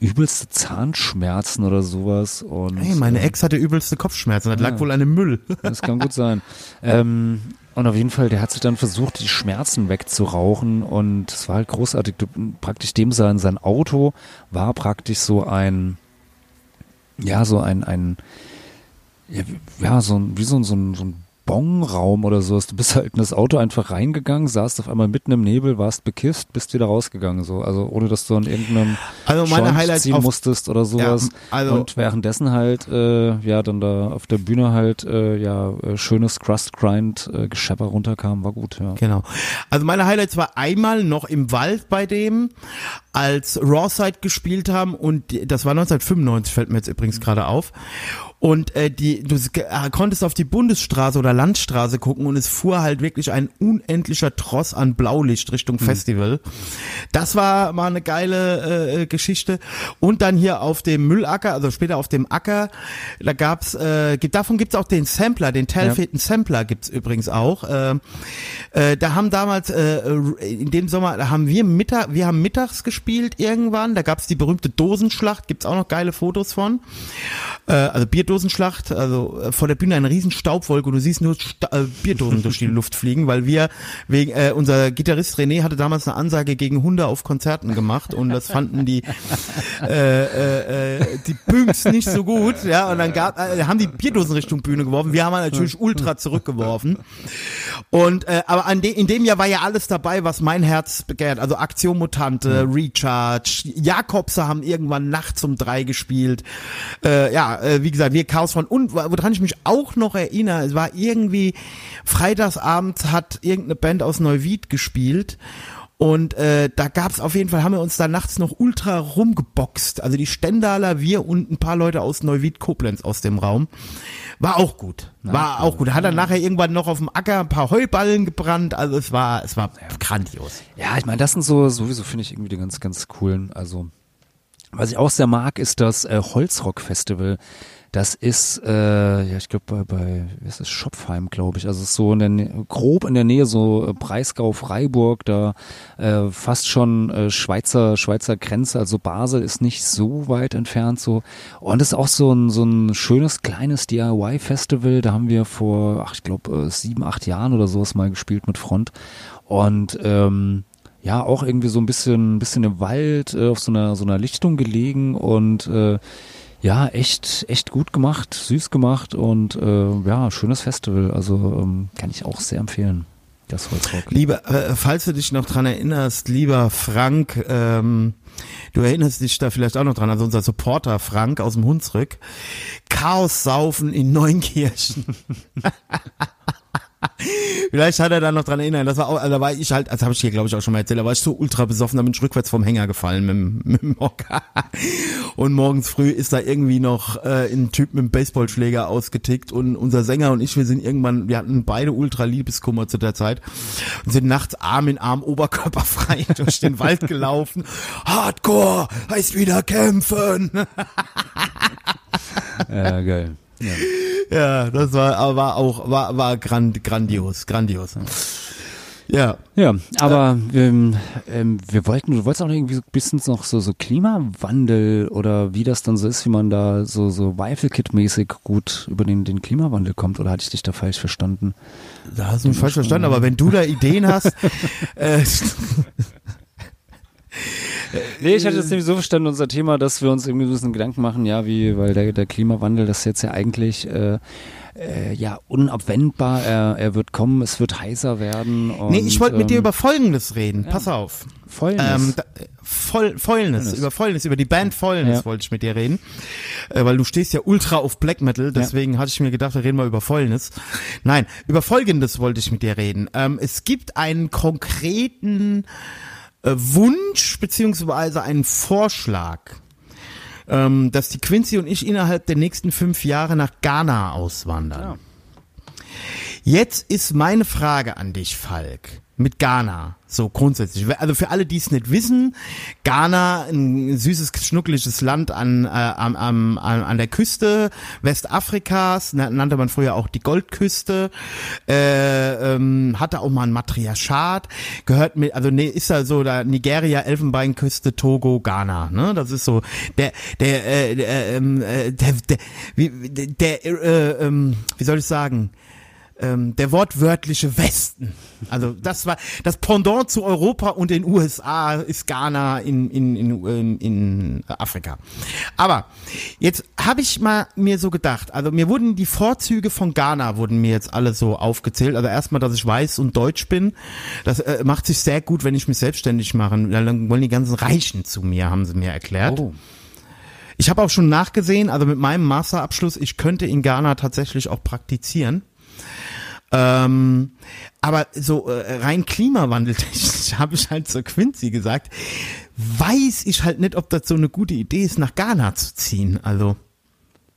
übelste Zahnschmerzen oder sowas. Und, Hey, meine ähm, Ex hatte übelste Kopfschmerzen, das lag Ja. wohl an dem Müll. das kann gut sein. Ähm, und auf jeden Fall, der hat sich dann versucht, die Schmerzen wegzurauchen und es war halt großartig. Du, praktisch dem sein, sein Auto war praktisch so ein, ja, so ein, ein, ja so ein, wie so ein, so ein, so ein Bonraum oder sowas. Du bist halt in das Auto einfach reingegangen, saßt auf einmal mitten im Nebel, warst bekifft, bist wieder rausgegangen, so. Also ohne, dass du an irgendeinem Also meine Highlights ziehen auf- musstest oder sowas. Ja, also- und währenddessen halt, äh, ja, dann da auf der Bühne halt, äh, ja, äh, schönes Crust-Grind, äh, Geschepper runterkam, war gut, ja. Genau. Also meine Highlights war einmal noch im Wald bei dem, als Rawside gespielt haben und das war 1995, fällt mir jetzt übrigens gerade auf. Und äh, die, du äh, konntest auf die Bundesstraße oder Landstraße gucken und es fuhr halt wirklich ein unendlicher Tross an Blaulicht Richtung Festival. Das war mal eine geile äh, Geschichte. Und dann hier auf dem Müllacker, also später auf dem Acker, da gab's, äh, gibt, davon gibt's auch den Sampler, den Telfeten Sampler gibt's übrigens auch. Äh, äh, da haben damals, äh, in dem Sommer, da haben wir Mittag, wir haben mittags gespielt irgendwann, da gab's die berühmte Dosenschlacht, gibt's auch noch geile Fotos von. Äh, also Bierdosenschlacht, also äh, vor der Bühne eine riesen Staubwolke und du siehst nur Sta äh, Bierdosen durch die Luft fliegen, weil wir, wegen, äh, unser Gitarrist René hatte damals eine Ansage gegen Hunde auf Konzerten gemacht und das fanden die äh, äh, äh, die Pünks nicht so gut, ja, und dann gab, äh, haben die Bierdosen Richtung Bühne geworfen. Wir haben natürlich ultra zurückgeworfen. Und äh, aber an de, in dem Jahr war ja alles dabei, was mein Herz begehrt. Also Aktion Mutante, Recharge, Jakobse haben irgendwann nachts um drei gespielt. Äh, ja, äh, wie gesagt, wir Chaos von und woran ich mich auch noch erinnere, es war irgendwie freitagsabends hat irgendeine Band aus Neuwied gespielt. Und äh, da gab's auf jeden Fall, haben wir uns da nachts noch ultra rumgeboxt. Also die Stendaler, wir und ein paar Leute aus Neuwied-Koblenz aus dem Raum. War auch gut. War auch gut. Hat dann nachher irgendwann noch auf dem Acker ein paar Heuballen gebrannt. Also es war, es war grandios. Ja, ich meine, das sind so, sowieso finde ich irgendwie die ganz, ganz coolen, also, was ich auch sehr mag, ist das äh, Holzrock-Festival. Das ist, äh, ja, ich glaube bei, bei, wie ist Schopfheim, glaube ich. Also es ist so in der, grob in der Nähe, so äh, Breisgau, Freiburg, da äh, fast schon äh, Schweizer, Schweizer Grenze. Also Basel ist nicht so weit entfernt, so. Und es ist auch so ein, so ein schönes kleines DIY-Festival. Da haben wir vor, ach, ich glaube, äh, sieben, acht Jahren oder sowas mal gespielt mit Front. Und ähm, ja, auch irgendwie so ein bisschen, bisschen im Wald, äh, auf so einer, so einer Lichtung gelegen und äh, ja, echt, echt gut gemacht, süß gemacht und äh, ja, schönes Festival. Also ähm, kann ich auch sehr empfehlen, das Holzrock. Lieber, äh, falls du dich noch dran erinnerst, lieber Frank, ähm, du erinnerst dich da vielleicht auch noch dran, also unser Supporter Frank aus dem Hunsrück, Chaos saufen in Neunkirchen. Vielleicht hat er da noch dran erinnert. Das war auch, also da war ich halt, das habe ich hier glaube ich auch schon mal erzählt, da war ich so ultra besoffen, da bin ich rückwärts vom Hänger gefallen mit, mit dem Hocker. Und morgens früh ist da irgendwie noch äh, ein Typ mit einem Baseballschläger ausgetickt und unser Sänger und ich, wir sind irgendwann, wir hatten beide ultra Liebeskummer zu der Zeit und sind nachts Arm in Arm, oberkörperfrei durch den Wald gelaufen. Hardcore heißt wieder kämpfen. Ja, geil. Ja. Ja, das war, war auch, war, war grand, grandios, grandios. Ja. Ja, aber ähm, ähm, wir wollten, du wolltest auch irgendwie so ein bisschen noch so, so Klimawandel oder wie das dann so ist, wie man da so, so Weifel-Kit-mäßig gut über den, den Klimawandel kommt oder hatte ich dich da falsch verstanden? Da hast du mich falsch verstanden, aber wenn du da Ideen hast, äh, Nee, ich hatte es nämlich so verstanden, unser Thema, dass wir uns irgendwie so ein bisschen Gedanken machen, ja, wie, weil der, der Klimawandel, das ist jetzt ja eigentlich äh, äh, ja unabwendbar, er, er wird kommen, es wird heißer werden. Und, nee, ich wollte mit dir ähm, über Folgendes reden. Pass auf. Fäulnis. Ähm, da, Voll, Fäulnis, Fäulnis. über Fäulnis, über die Band Fäulnis Ja. wollte ich mit dir reden, äh, weil du stehst ja ultra auf Black Metal, deswegen hatte ich mir gedacht, wir reden mal über Fäulnis. Nein, über Folgendes wollte ich mit dir reden. Ähm, es gibt einen konkreten Wunsch beziehungsweise einen Vorschlag, ähm, dass die Quincy und ich innerhalb der nächsten fünf Jahre nach Ghana auswandern. Ja. Jetzt ist meine Frage an dich, Falk. Mit Ghana, so grundsätzlich. Also für alle, die es nicht wissen, Ghana, ein süßes, schnuckeliges Land an, äh, am, am, an, der Küste Westafrikas, na- nannte man früher auch die Goldküste, äh, ähm, hatte auch mal ein Matriarchat, gehört mit, also nee, ist da so da Nigeria, Elfenbeinküste, Togo, Ghana, ne? Das ist so der, der, äh, ähm, äh, der, der, wie, der, äh, ähm, wie soll ich sagen? Ähm, der wortwörtliche Westen. Also das war das Pendant zu Europa und den USA ist Ghana in, in, in, in, Afrika. Aber jetzt habe ich mal mir so gedacht, also mir wurden die Vorzüge von Ghana wurden mir jetzt alle so aufgezählt. Also erstmal, dass ich weiß und deutsch bin. Das äh, macht sich sehr gut, wenn ich mich selbstständig mache. Dann wollen die ganzen Reichen zu mir, haben sie mir erklärt. Oh. Ich habe auch schon nachgesehen, also mit meinem Masterabschluss, ich könnte in Ghana tatsächlich auch praktizieren. Ähm, aber so äh, rein klimawandeltechnisch habe ich halt zur Quincy gesagt, weiß ich halt nicht, ob das so eine gute Idee ist, nach Ghana zu ziehen. Also,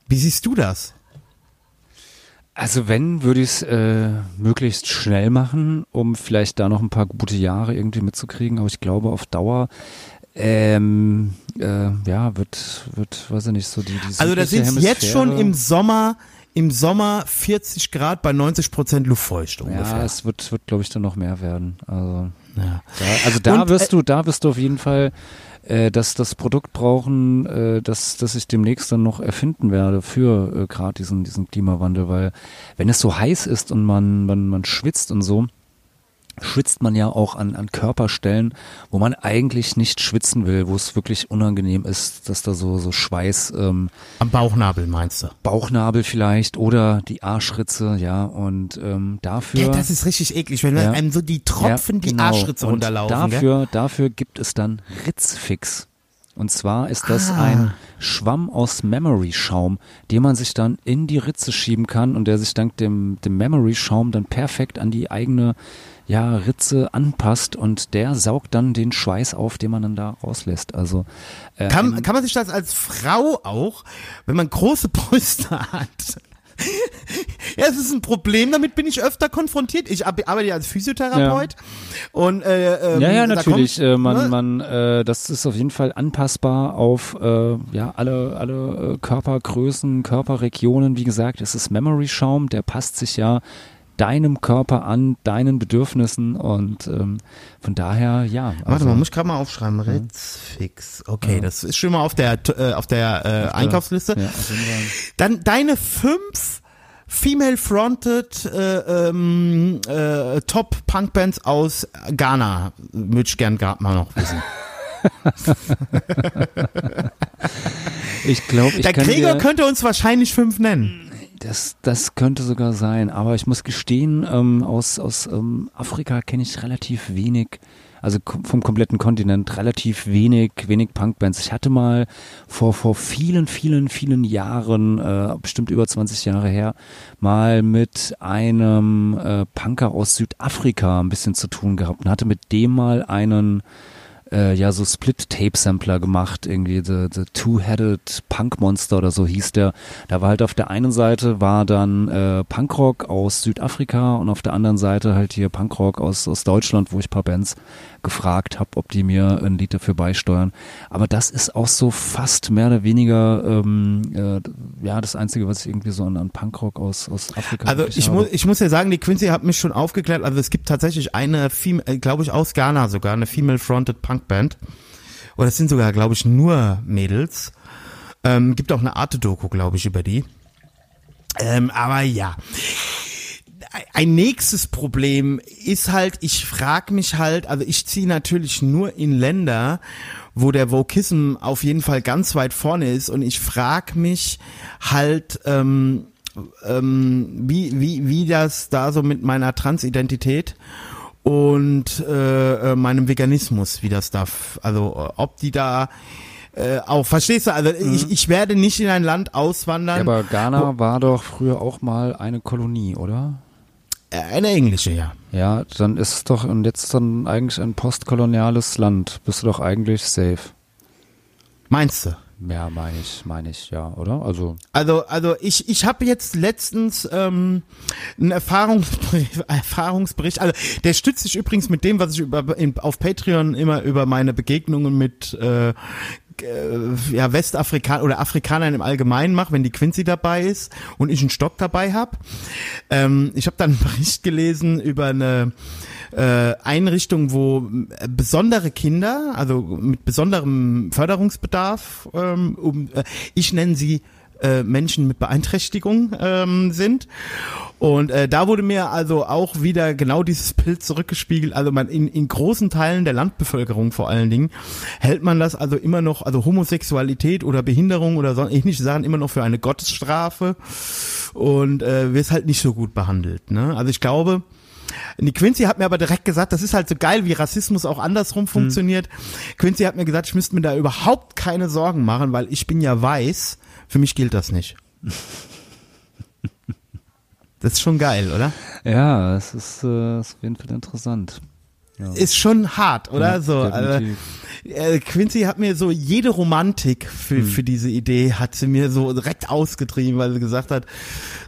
wie siehst du das? Also wenn, würde ich es äh, möglichst schnell machen, um vielleicht da noch ein paar gute Jahre irgendwie mitzukriegen. Aber ich glaube, auf Dauer, ähm, äh, ja, wird, wird, weiß ich nicht, so die, die Also da südliche sind jetzt schon im Sommer, im Sommer 40 Grad bei 90 Prozent Luftfeuchtung Ja, ungefähr. es wird, wird glaube ich, dann noch mehr werden. Also Ja. Da, also da Und, wirst äh, du, da wirst du auf jeden Fall äh, das, das Produkt brauchen, äh, das, das ich demnächst dann noch erfinden werde für äh, gerade diesen, diesen Klimawandel, weil wenn es so heiß ist und man, man, man schwitzt und so, schwitzt man ja auch an, an Körperstellen, wo man eigentlich nicht schwitzen will, wo es wirklich unangenehm ist, dass da so, so Schweiß, ähm, Am Bauchnabel meinst du? Bauchnabel vielleicht oder die Arschritze, ja, und ähm, dafür. Ja, das ist richtig eklig, wenn Ja. einem so die Tropfen Ja, die genau. Arschritze Und runterlaufen. gell? Dafür, dafür gibt es dann Ritzfix. Und zwar ist das Ah. ein Schwamm aus Memory-Schaum, den man sich dann in die Ritze schieben kann und der sich dank dem, dem Memory-Schaum dann perfekt an die eigene ja, Ritze anpasst und der saugt dann den Schweiß auf, den man dann da rauslässt. Also äh, Kann, kann man sich das als Frau auch, wenn man große Brüste hat? ja, es ist ein Problem, damit bin ich öfter konfrontiert. Ich arbeite ja als Physiotherapeut und äh, ähm, Ja, ja, natürlich. kommt, äh, man, ne? man, äh, das ist auf jeden Fall anpassbar auf äh, ja alle alle äh, Körpergrößen, Körperregionen. Wie gesagt, es ist Memory Schaum, der passt sich ja deinem Körper an, deinen Bedürfnissen und ähm, von daher ja. Warte also- mal, muss ich gerade mal aufschreiben. Ritzfix. Okay, Ja. das ist schon mal auf der äh, auf der äh, Einkaufsliste. Ja, auf jeden Fall. Dann deine fünf female-fronted äh, ähm, äh, Top-Punk-Bands aus Ghana. Würde ich gern gerade mal noch wissen. Ich glaube, ich Der Gregor könnte uns wahrscheinlich fünf nennen. Das, das könnte sogar sein, aber ich muss gestehen, ähm, aus, aus ähm, Afrika kenne ich relativ wenig also vom kompletten Kontinent relativ wenig, wenig Punkbands. Ich hatte mal vor, vor vielen, vielen, vielen Jahren, äh, bestimmt über 20 Jahre her, mal mit einem äh, Punker aus Südafrika ein bisschen zu tun gehabt und hatte mit dem mal einen äh, ja so Split-Tape-Sampler gemacht, irgendwie The, the Two-Headed Punk Monster oder so hieß der. Da war halt auf der einen Seite war dann äh, Punkrock aus Südafrika und auf der anderen Seite halt hier Punkrock aus, aus Deutschland, wo ich paar Bands gefragt habe, ob die mir ein Lied dafür beisteuern. Aber das ist auch so fast mehr oder weniger ähm, äh, ja das Einzige, was ich irgendwie so an, an Punkrock aus, aus Afrika Also ich, habe. muss ich muss ja sagen, die Quincy hat mich schon aufgeklärt. Also es gibt tatsächlich eine, glaube ich, aus Ghana sogar, eine Female-Fronted Punkband. Oder das sind sogar, glaube ich, nur Mädels. Ähm, gibt auch eine Arte-Doku, glaube ich, über die. Ähm, aber ja. Ein nächstes Problem ist halt, ich frage mich halt, also ich ziehe natürlich nur in Länder, wo der Vokism auf jeden Fall ganz weit vorne ist und ich frage mich halt, ähm, ähm, wie, wie, wie das da so mit meiner Transidentität und äh, äh, meinem Veganismus, wie das darf, also äh, ob die da äh, auch, verstehst du, also ich, ich werde nicht in ein Land auswandern, ja, aber Ghana war doch früher auch mal eine Kolonie, oder? Äh, eine englische, ja. Ja, dann ist es doch und jetzt dann eigentlich ein postkoloniales Land. Bist du doch eigentlich safe. Meinst du? Ja, meine ich, meine ich, ja, oder? Also Also, also ich, ich habe jetzt letztens ähm, einen Erfahrungsbericht, Erfahrungsbericht, also der stützt sich übrigens mit dem, was ich über, in, auf Patreon immer über meine Begegnungen mit äh, äh, ja, Westafrikanern oder Afrikanern im Allgemeinen mache, wenn die Quincy dabei ist und ich einen Stock dabei habe. Ähm, ich habe dann einen Bericht gelesen über eine äh, Einrichtung, wo äh, besondere Kinder, also mit besonderem Förderungsbedarf, ähm, um, äh, ich nenne sie äh, Menschen mit Beeinträchtigung ähm, sind. Und äh, da wurde mir also auch wieder genau dieses Bild zurückgespiegelt. Also man in, in großen Teilen der Landbevölkerung vor allen Dingen hält man das also immer noch, also Homosexualität oder Behinderung oder so ähnliche Sachen immer noch für eine Gottesstrafe und äh, wird halt nicht so gut behandelt. Ne? Also ich glaube, die Quincy hat mir aber direkt gesagt, das ist halt so geil, wie Rassismus auch andersrum funktioniert. Quincy hat mir gesagt, ich müsste mir da überhaupt keine Sorgen machen, weil ich bin ja weiß. Für mich gilt das nicht. Das ist schon geil, oder? ja, es ist, äh, ist auf jeden Fall interessant. Ja. Ist schon hart, oder? Ja, so, also, äh, Quincy hat mir so jede Romantik für, für diese Idee hat sie mir so direkt ausgetrieben, weil sie gesagt hat,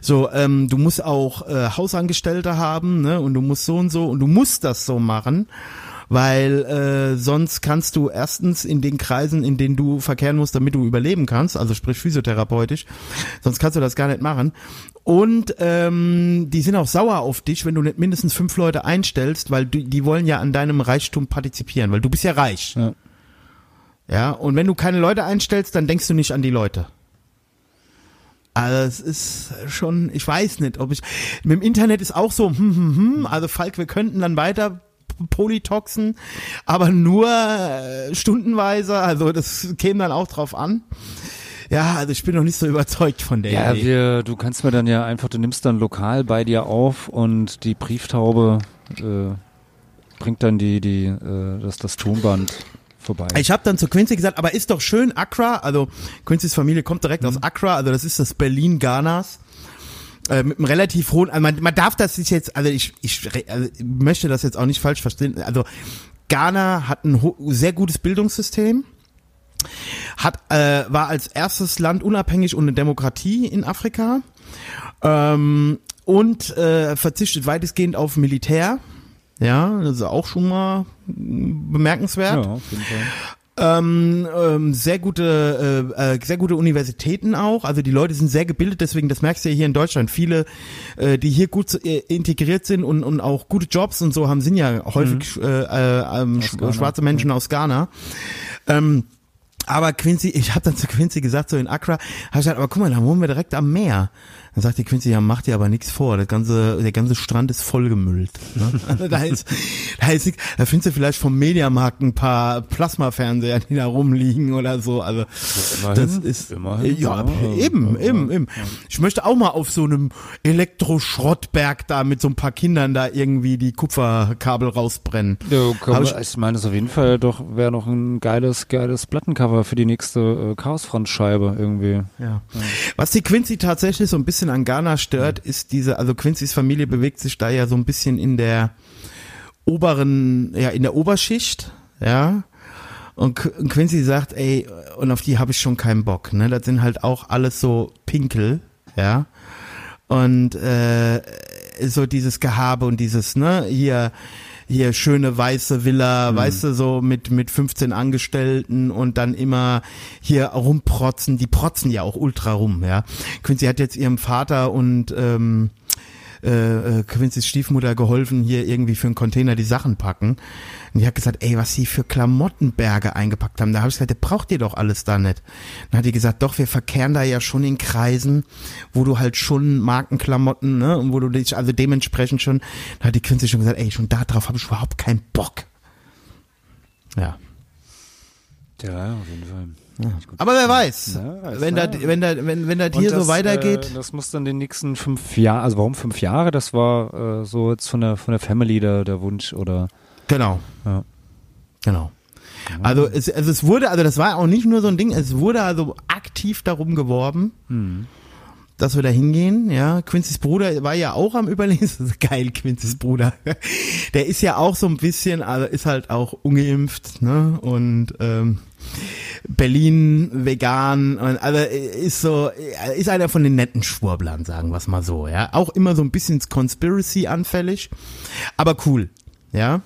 so, ähm, du musst auch äh, Hausangestellte haben, ne, und du musst so und so und du musst das so machen, weil äh, sonst kannst du erstens in den Kreisen, in denen du verkehren musst, damit du überleben kannst, also sprich physiotherapeutisch, sonst kannst du das gar nicht machen. Und ähm, die sind auch sauer auf dich, wenn du nicht mindestens fünf Leute einstellst, weil du, die wollen ja an deinem Reichtum partizipieren, weil du bist ja reich. Ja. Ja, und wenn du keine Leute einstellst, dann denkst du nicht an die Leute. Also es ist schon, ich weiß nicht, ob ich, mit dem Internet ist auch so, hm, hm, hm, also Falk, wir könnten dann weiter polytoxen, aber nur äh, stundenweise, also das käme dann auch drauf an. Ja, also ich bin noch nicht so überzeugt von der Ja, Idee. wir, du kannst mir dann ja einfach, du nimmst dann lokal bei dir auf und die Brieftaube äh, bringt dann die, die, äh, das, das Tonband vorbei. Ich habe dann zu Quincy gesagt, aber ist doch schön Accra, also Quincy's Familie kommt direkt aus Accra, also das ist das Berlin Ghanas. Äh, mit einem relativ hohen, also man, man darf das jetzt, also ich, ich also ich möchte das jetzt auch nicht falsch verstehen. Also Ghana hat ein sehr gutes Bildungssystem, hat äh, war als erstes Land unabhängig und eine Demokratie in Afrika ähm, und äh, verzichtet weitestgehend auf Militär. Ja, das ist auch schon mal mm, bemerkenswert. ja, auf jeden Fall. Ähm, ähm, sehr gute, äh, äh, sehr gute Universitäten auch. Also die Leute sind sehr gebildet, deswegen das merkst du ja hier in Deutschland. Viele, äh, die hier gut äh, integriert sind und, und auch gute Jobs und so haben, sind ja häufig äh, äh, ähm, schwarze Menschen aus Ghana. Ähm, Aber Quincy, ich habe dann zu Quincy gesagt, so in Accra, habe ich gesagt, aber guck mal, dann wohnen wir direkt am Meer. Dann sagt die Quincy, ja, mach dir aber nichts vor, das ganze, der ganze Strand ist vollgemüllt. Ne? Also da ist, da ist, da findest du vielleicht vom Mediamarkt ein paar Plasmafernseher, die da rumliegen oder so. Also immerhin, das ist immerhin, ja, ja, eben, ja, eben, eben. Ich möchte auch mal auf so einem Elektroschrottberg da mit so ein paar Kindern da irgendwie die Kupferkabel rausbrennen. Ja, komm, ich, ich- meine, es auf jeden Fall doch wäre noch ein geiles, geiles Plattencover für die nächste äh, Chaosfront-Scheibe irgendwie. Ja. Was die Quincy tatsächlich so ein bisschen an Ghana stört, ist diese, also Quincy's Familie bewegt sich da ja so ein bisschen in der oberen, ja, in der Oberschicht, ja. Und Quincy sagt, ey, und auf die habe ich schon keinen Bock, ne? Das sind halt auch alles so Pinkel, ja. Und äh, so dieses Gehabe und dieses, ne, hier, hier schöne weiße Villa, weißt du, so mit, mit 15 Angestellten und dann immer hier rumprotzen. Die protzen ja auch ultra rum, ja. Quincy hat jetzt ihrem Vater und ähm, äh, äh, Quincy's Stiefmutter geholfen, hier irgendwie für einen Container die Sachen packen. Und die hat gesagt, ey, was sie für Klamottenberge eingepackt haben. Da habe ich gesagt, der braucht ihr doch alles da nicht. Dann hat die gesagt, doch, wir verkehren da ja schon in Kreisen, wo du halt schon Markenklamotten, ne, und wo du dich, also dementsprechend schon, da hat die Quincy schon gesagt, ey, schon da drauf habe ich überhaupt keinen Bock. Ja. Ja, auf jeden Fall. Aber wer weiß, Ja, weiß, wenn, ja. wenn, da, wenn, wenn das hier das, so weitergeht. Äh, das muss dann den nächsten fünf Jahre, also warum fünf Jahre? Das war äh, so jetzt von der von der Family der, der Wunsch oder Genau. Ja. Genau. Also es, also es wurde, also das war auch nicht nur so ein Ding, es wurde also aktiv darum geworben, dass wir da hingehen, ja. Quincy's Bruder war ja auch am Überlegen, das ist geil, Quincy's Bruder. Der ist ja auch so ein bisschen, also ist halt auch ungeimpft, ne, und, ähm, Berlin vegan und also ist so ist einer von den netten Schwurblern sagen wir es mal so ja auch immer so ein bisschen Conspiracy anfällig aber cool ja?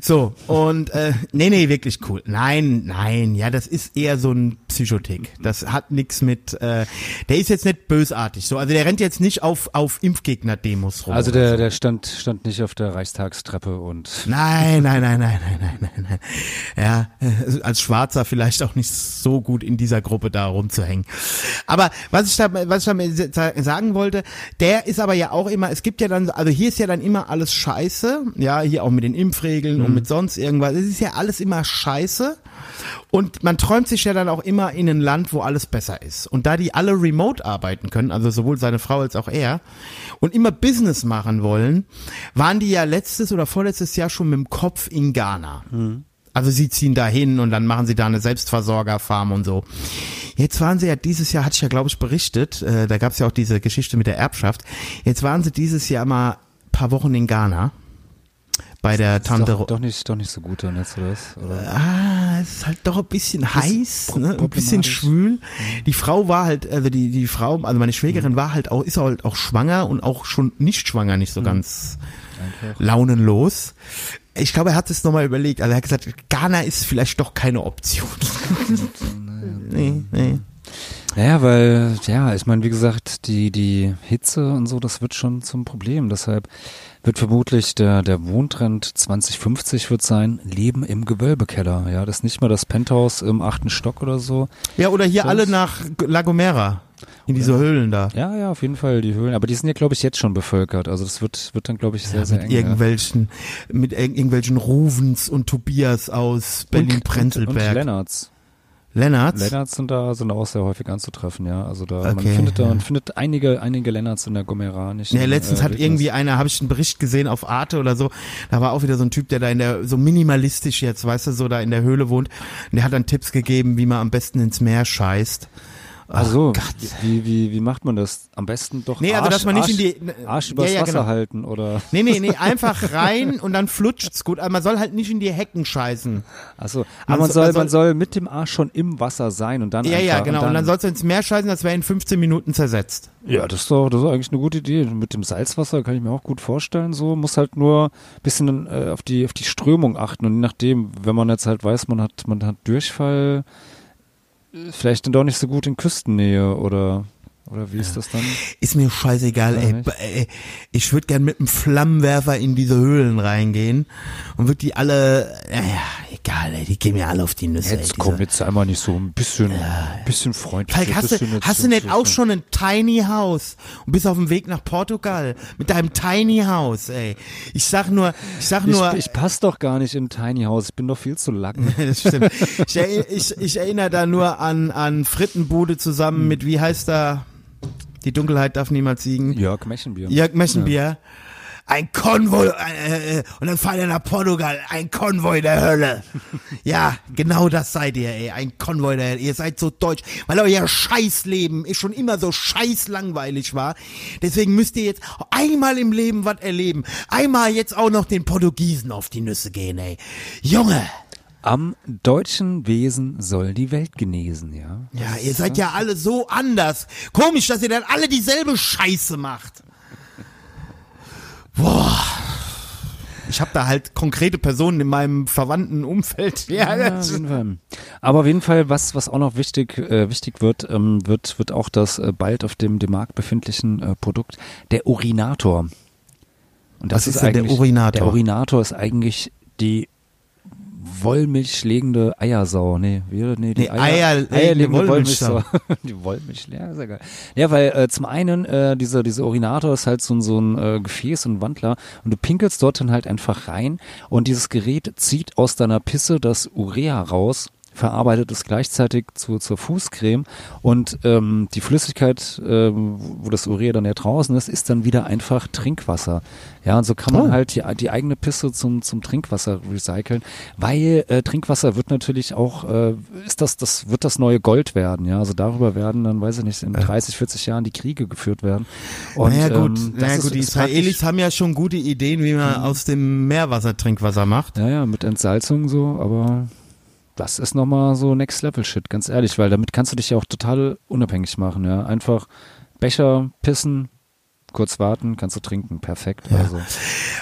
So und äh, nee nee wirklich cool. Nein nein ja das ist eher so ein Psychotik das hat nichts mit äh, der ist jetzt nicht bösartig so also der rennt jetzt nicht auf auf Impfgegner Demos rum also der so. der stand stand nicht auf der Reichstagstreppe und Nein, nein, nein, nein, nein, nein, nein, nein. Ja, äh, als Schwarzer vielleicht auch nicht so gut in dieser Gruppe da rumzuhängen. Aber was ich da, was ich sa- sagen wollte, der ist aber ja auch immer, es gibt ja dann, also hier ist ja dann immer alles scheiße, ja, hier auch mit den Impfregeln und mit sonst irgendwas. Es ist ja alles immer scheiße. Und man träumt sich ja dann auch immer in ein Land, wo alles besser ist. Und da die alle remote arbeiten können, also sowohl seine Frau als auch er, und immer Business machen wollen, waren die ja letztes oder vorletztes Jahr schon mit dem Kopf in Ghana. Also sie ziehen da hin und dann machen sie da eine Selbstversorgerfarm und so. Jetzt waren sie ja dieses Jahr, hatte ich ja glaube ich berichtet, äh, da gab es ja auch diese Geschichte mit der Erbschaft. Jetzt waren sie dieses Jahr mal paar Wochen in Ghana bei der ist Tante. doch, doch nicht doch nicht so gut dann jetzt oder was? Oder? Ah, es ist halt doch ein bisschen heiß, ne? ein bisschen schwül. Die Frau war halt, also die die Frau, also meine Schwägerin war halt auch, ist halt auch schwanger und auch schon nicht schwanger, nicht so ganz launenlos. Ich glaube, er hat es nochmal überlegt. Also er hat gesagt, Ghana ist vielleicht doch keine Option. nee, nee. Naja, weil, ja, ich meine, wie gesagt, die, die Hitze und so, das wird schon zum Problem. Deshalb wird vermutlich der, der Wohntrend 2050 wird sein, Leben im Gewölbekeller. Ja, das ist nicht mal das Penthouse im achten Stock oder so. Ja, oder hier Sonst- alle nach La Gomera. In diese Höhlen da. Ja, ja, auf jeden Fall die Höhlen. Aber die sind ja, glaube ich, jetzt schon bevölkert. Also das wird, wird dann, glaube ich, sehr, sehr mit eng. ja. irgendwelchen, mit irg- irgendwelchen Ruvens und Tobias aus Und, und Berlin-Prenzlberg. Lennarts. Lennartz? Lennarts sind da, sind auch sehr häufig anzutreffen, ja. Also da, man Okay, findet da, ja. man findet einige, einige Lennarts in der Gomera nicht. Ja, letztens hat irgendwie einer, habe ich einen Bericht gesehen auf Arte oder so, da war auch wieder so ein Typ, der da in der, so minimalistisch jetzt, weißt du, so da in der Höhle wohnt, und der hat dann Tipps gegeben, wie man am besten ins Meer scheißt. Ach so, Gott. wie, wie, wie macht man das? Am besten doch Nee, Arsch, also dass man nicht Arsch, in die, Arsch übers ja, ja, Wasser genau. halten oder. Nee, nee, nee, einfach rein und dann flutscht's gut. Aber man soll halt nicht in die Hecken scheißen. Achso, Man aber man soll- soll, man man soll mit dem Arsch schon im Wasser sein und dann Ja, einfach, ja, genau. Und dann, sollst du ins Meer scheißen, das wäre in 15 Minuten zersetzt. Ja, das ist doch, das ist eigentlich eine gute Idee. Mit dem Salzwasser kann ich mir auch gut vorstellen. So muss halt nur ein bisschen äh, auf die auf die Strömung achten und je nachdem, wenn man jetzt halt weiß, man hat man hat Durchfall, äh, vielleicht dann doch nicht so gut in Küstennähe oder oder wie ist das dann? Ist mir scheißegal, Ja, ey. nicht? B- ey. Ich würde gern mit einem Flammenwerfer in diese Höhlen reingehen und würde die alle, naja, egal, ey, die gehen mir alle auf die Nüsse. Jetzt ey, komm, jetzt sei mal nicht so ein bisschen, bisschen freundlich. Falk, hast du, hast du nicht auch schon ein Tiny House und bist auf dem Weg nach Portugal mit deinem Tiny House, ey. Ich sag nur, ich sag nur, Ich, ich passe doch gar nicht in Tiny House, ich bin doch viel zu lang. das stimmt. Ich, ich, ich erinnere da nur an, an Frittenbude zusammen mit, wie heißt da, die Dunkelheit darf niemals siegen. Jörg Mechenbier. Jörg Meschenbier. Ein Konvoi, äh, äh, und dann fahren wir nach Portugal, ein Konvoi der Hölle. ja, genau das seid ihr, ey, ein Konvoi der Hölle. Ihr seid so deutsch, weil euer Scheißleben ist schon immer so scheiß langweilig war. Deswegen müsst ihr jetzt einmal im Leben was erleben. Einmal jetzt auch noch den Portugiesen auf die Nüsse gehen, ey. Junge. Am deutschen Wesen soll die Welt genesen, ja. Ja, ihr seid ja alle so anders. Komisch, dass ihr dann alle dieselbe Scheiße macht. Boah. Ich habe da halt konkrete Personen in meinem verwandten Umfeld. Ja, Ja, das- auf jeden Fall. Aber auf jeden Fall, was, was auch noch wichtig, äh, wichtig wird, ähm, wird, wird auch das äh, bald auf dem, dem Markt befindlichen äh, Produkt, der Urinator. Und Was ist denn der Urinator? Der Urinator ist eigentlich die wollmilchlegende Eiersau. Nee, wie, nee, die Nee, Eier- eierlegende Wollmilchsau. Die Wollmilch, ja, sehr geil. Ja, weil äh, zum einen, äh, dieser, dieser Urinator ist halt so, ein- so ein äh, Gefäß und Wandler und du pinkelst dort dann halt einfach rein und dieses Gerät zieht aus deiner Pisse das Urea raus verarbeitet es gleichzeitig zu, zur Fußcreme und ähm, die Flüssigkeit, ähm, wo das Urea dann ja draußen ist, ist dann wieder einfach Trinkwasser. Ja, und so kann man Oh. halt die, die eigene Pisse zum, zum Trinkwasser recyceln, weil äh, Trinkwasser wird natürlich auch, äh, ist das, das wird das neue Gold werden, ja, also darüber werden dann, weiß ich nicht, in 30, 40 Jahren die Kriege geführt werden. Und, naja gut, ähm, naja, ist- gut die Mhm. Israelis haben ja schon gute Ideen, wie man aus dem Meerwasser Trinkwasser macht. Ja, ja, mit Entsalzung so, aber das ist nochmal so Next Level Shit, ganz ehrlich, weil damit kannst du dich ja auch total unabhängig machen, ja. Einfach Becher, pissen, kurz warten, kannst du trinken, perfekt. Also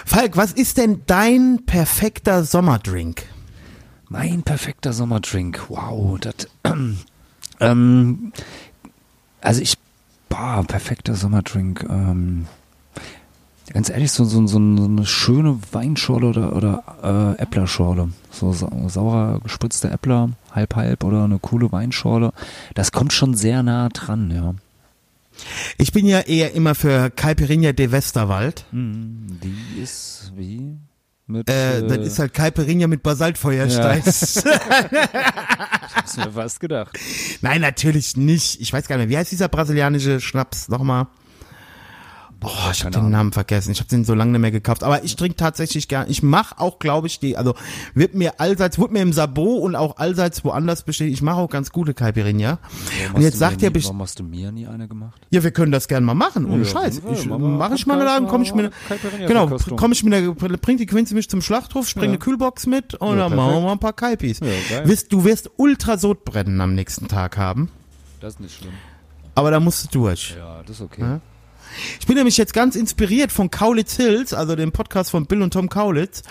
Falk, was ist denn dein perfekter Sommerdrink? mein perfekter Sommerdrink, wow, das, ähm, also ich, boah, perfekter Sommerdrink, ähm, ganz ehrlich, so, so, so eine schöne Weinschorle oder, oder äh, Äpplerschorle. So sa saurer gespritzter Äppler, halb halb oder eine coole Weinschorle. Das kommt schon sehr nah dran, ja. Ich bin ja eher immer für Caipirinha de Westerwald. Die ist wie? Mit, Äh, das ist halt Caipirinha mit Basaltfeuerstein. Hast du mir fast gedacht. Nein, natürlich nicht. Ich weiß gar nicht mehr. Wie heißt dieser brasilianische Schnaps nochmal? Boah, ich habe den Ahnung. Namen vergessen. Ich habe den so lange nicht mehr gekauft. Aber ich trinke tatsächlich gern. Ich mache auch, glaube ich, die, also wird mir allseits, wird mir im Sabot und auch allseits woanders bestätigt. Ich mache auch ganz gute Caipirinha. Warum Und jetzt sagt mir ihr Warum hast du mir nie eine gemacht? Ja, wir können das gerne mal machen, ohne Ja, Scheiß. jeden Ich, mache ich mal eine Laden, komme ich Caipirinha genau, komme ich mit der, bringt die Quincy mich zum Schlachthof, spring Ja. eine Kühlbox mit und Ja, dann machen wir mal ein paar Kaipis. Ja, du wirst ultra Sodbrennen am nächsten Tag haben, Das ist nicht schlimm. aber da musst du durch. Ja, das ist okay. Ich bin nämlich jetzt ganz inspiriert von Kaulitz Hills, also dem Podcast von Bill und Tom Kaulitz.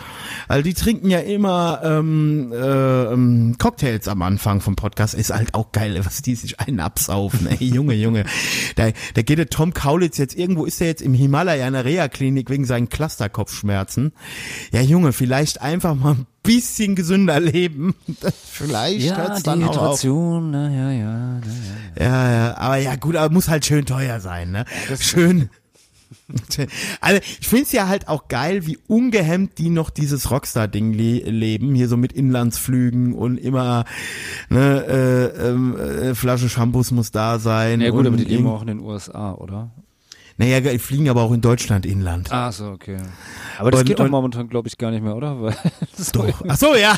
Also die trinken ja immer ähm, äh, ähm, Cocktails am Anfang vom Podcast. Ist halt auch geil, was die sich einen absaufen. Ey, Junge, Junge. Da, da geht der Tom Kaulitz jetzt, irgendwo ist er jetzt im Himalaya in der Reha-Klinik wegen seinen Clusterkopfschmerzen. Ja, Junge, vielleicht einfach mal bisschen gesünder leben. vielleicht Ja, hört's dann auch auf. Dehydration, na ja, ja, na ja. Ja, ja, aber ja gut, aber muss halt schön teuer sein, ne? schön. Also ich find's ja halt auch geil, wie ungehemmt die noch dieses Rockstar-Ding le leben, hier so mit Inlandsflügen und immer ne, äh, ähm, äh, Flasche Shampoos muss da sein. Ja gut, und aber die leben auch in den USA, oder? Naja, die fliegen aber auch in Deutschland Inland. Ah, so, okay. Aber das Und- geht doch momentan, glaube ich, gar nicht mehr, oder? Weil Doch. Ach so, ja.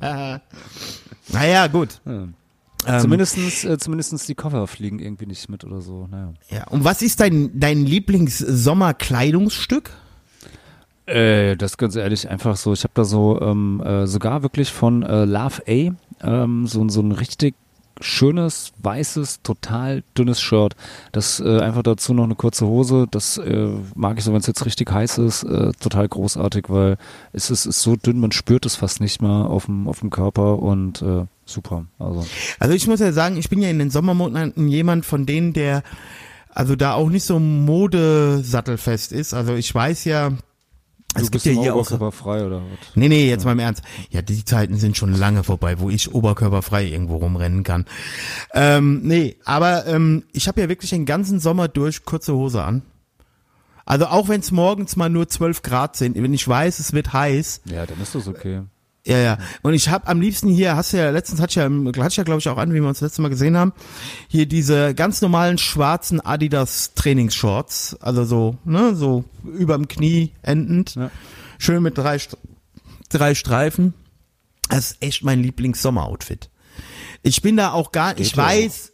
naja, gut. Ja. Ähm, Zumindestens, äh, zumindestens die Koffer fliegen irgendwie nicht mit oder so. Naja. Ja. Und was ist dein, dein Lieblings-Sommerkleidungsstück? Äh, das ist ganz ehrlich einfach so. Ich habe da so ähm, äh, sogar wirklich von äh, Love A ähm, so, so ein richtig schönes, weißes, total dünnes Shirt. Das äh, einfach dazu noch eine kurze Hose. Das äh, mag ich so, wenn es jetzt richtig heiß ist, äh, total großartig, weil es ist, ist so dünn, man spürt es fast nicht mal auf dem auf dem Körper und äh, super. Also Also ich muss ja sagen, ich bin ja in den Sommermonaten jemand von denen, der also da auch nicht so modesattelfest ist. Also ich weiß ja, Es gibt ja hier auch oberkörperfrei oder was? Nee, nee, jetzt mal im Ernst. Ja, die Zeiten sind schon lange vorbei, wo ich oberkörperfrei irgendwo rumrennen kann. Ähm, nee, aber ähm, ich habe ja wirklich den ganzen Sommer durch kurze Hose an. Also auch wenn es morgens mal nur 12 Grad sind, wenn ich weiß, es wird heiß, Ja, dann ist das okay. Ja, ja. Und ich habe am liebsten hier, hast du ja letztens hatte ich ja, hatte ich ja glaube ich auch an, wie wir uns letztes Mal gesehen haben, hier diese ganz normalen schwarzen Adidas Trainingsshorts, also so, ne, so überm Knie endend, Ja. schön mit drei drei Streifen. Das ist echt mein Lieblings-Sommer-Outfit. Ich bin da auch gar, ich ja weiß,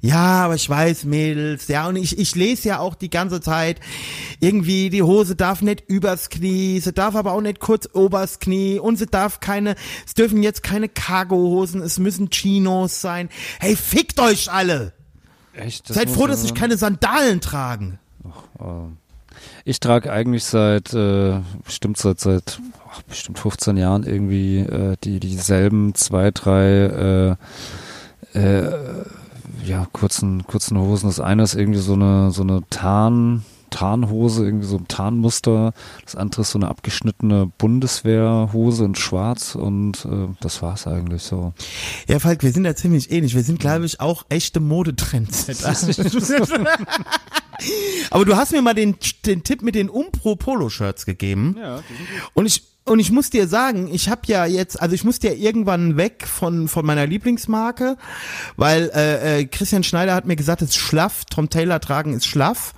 ja, aber ich weiß, Mädels, ja, und ich, ich lese ja auch die ganze Zeit, irgendwie, die Hose darf nicht übers Knie, sie darf aber auch nicht kurz oberst Knie und sie darf keine, es dürfen jetzt keine Cargo-Hosen, es müssen Chinos sein. Hey, fickt euch alle! Echt? Seid froh, dass ich keine Sandalen tragen. Ich trage eigentlich seit äh, bestimmt seit seit ach, bestimmt 15 Jahren irgendwie äh, die dieselben zwei drei äh, äh, ja kurzen kurzen Hosen. Das eine ist irgendwie so eine so eine Tarn Tarnhose, irgendwie so ein Tarnmuster. Das andere ist so eine abgeschnittene Bundeswehrhose in Schwarz und äh, das war's eigentlich so. Ja, Falk, wir sind da ziemlich ähnlich. Wir sind, glaube ich, auch echte Modetrends. Aber du hast mir mal den, den Tipp mit den Umpro Polo-Shirts gegeben. Ja, Und ich und ich muss dir sagen, ich habe ja jetzt, also ich musste ja irgendwann weg von von meiner Lieblingsmarke, weil äh, äh, Christian Schneider hat mir gesagt, es ist schlaff, Tom Taylor tragen ist schlaff.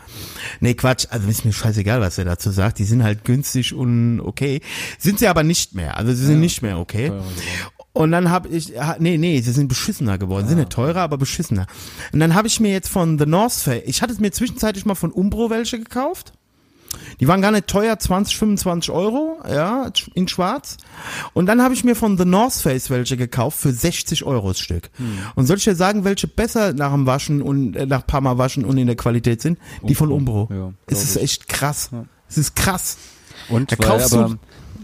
Nee, Quatsch, also ist mir scheißegal, was er dazu sagt. Die sind halt günstig und okay. Sind sie aber nicht mehr. Also sie sind nicht mehr okay. Und dann habe ich, nee, nee, sie sind beschissener geworden. Sind nicht teurer, aber beschissener. Und dann habe ich mir jetzt von The North Face, ich hatte es mir zwischenzeitlich mal von Umbro welche gekauft. Die waren gar nicht teuer, 20, 25 Euro, ja, in schwarz. Und dann habe ich mir von The North Face welche gekauft für 60 Euro das Stück. Und soll ich dir sagen, welche besser nach dem Waschen und äh, nach paar Mal waschen und in der Qualität sind? Die von Umbro. ja, es ist echt krass. Es ist krass. Und Da weil kaufst du- aber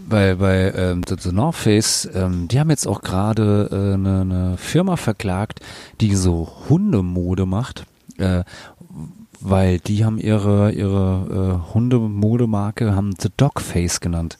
bei, bei ähm, The, The North Face, ähm, die haben jetzt auch gerade äh, eine, eine Firma verklagt, die so Hundemode macht, äh, weil die haben ihre ihre äh, Hundemodemarke haben The Dog Face genannt.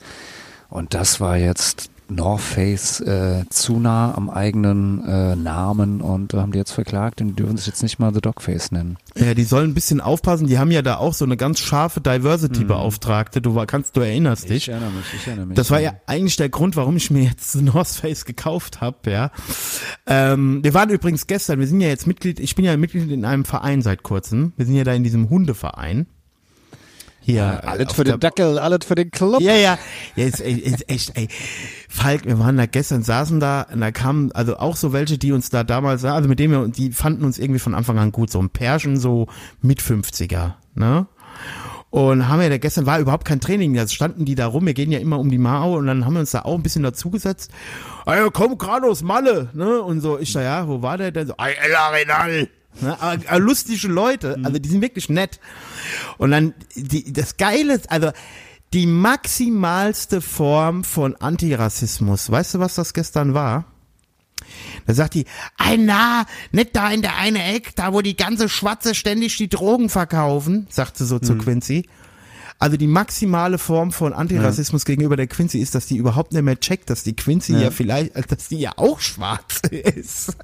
Und das war jetzt North Face äh, zu nah am eigenen äh, Namen und da haben die jetzt verklagt und die dürfen sich jetzt nicht mal The Dog Face nennen. Ja, die sollen ein bisschen aufpassen. Die haben ja da auch so eine ganz scharfe Diversity-Beauftragte. Du war, kannst, du erinnerst dich. erinnere mich, ich erinnere mich. Das war ja eigentlich der Grund, warum ich mir jetzt The North Face gekauft habe, ja. Ähm, wir waren übrigens gestern, wir sind ja jetzt Mitglied, ich bin ja Mitglied in einem Verein seit kurzem. Wir sind ja da in diesem Hundeverein. Hier. äh, alles für den Dackel, alles für den Club. Ja, ja. Ja, ist, ist echt, ey. Falk, wir waren da gestern, saßen da, und da kamen also auch so welche, die uns da damals, also mit denen wir, die fanden uns irgendwie von Anfang an gut, so ein Pärchen, so mit 50er, ne? Und haben wir da gestern war überhaupt kein Training, da standen die da rum, wir gehen ja immer um die Mao und dann haben wir uns da auch ein bisschen dazugesetzt. Ey, komm gerade aus Malle, ne? Und so, ich da, ja, wo war der denn? So, ey, El Arenal. Ne? Aber, aber lustige Leute, also die sind wirklich nett. Und dann, die, das Geile ist, also die maximalste Form von Antirassismus, weißt du, was das gestern war? Da sagt die, ein na, nicht da in der eine Eck, da wo die ganze Schwarze ständig die Drogen verkaufen, sagt sie so zu Quincy. Also die maximale Form von Antirassismus gegenüber der Quincy ist, dass die überhaupt nicht mehr checkt, dass die Quincy ja, vielleicht, äh, dass die ja auch schwarz ist.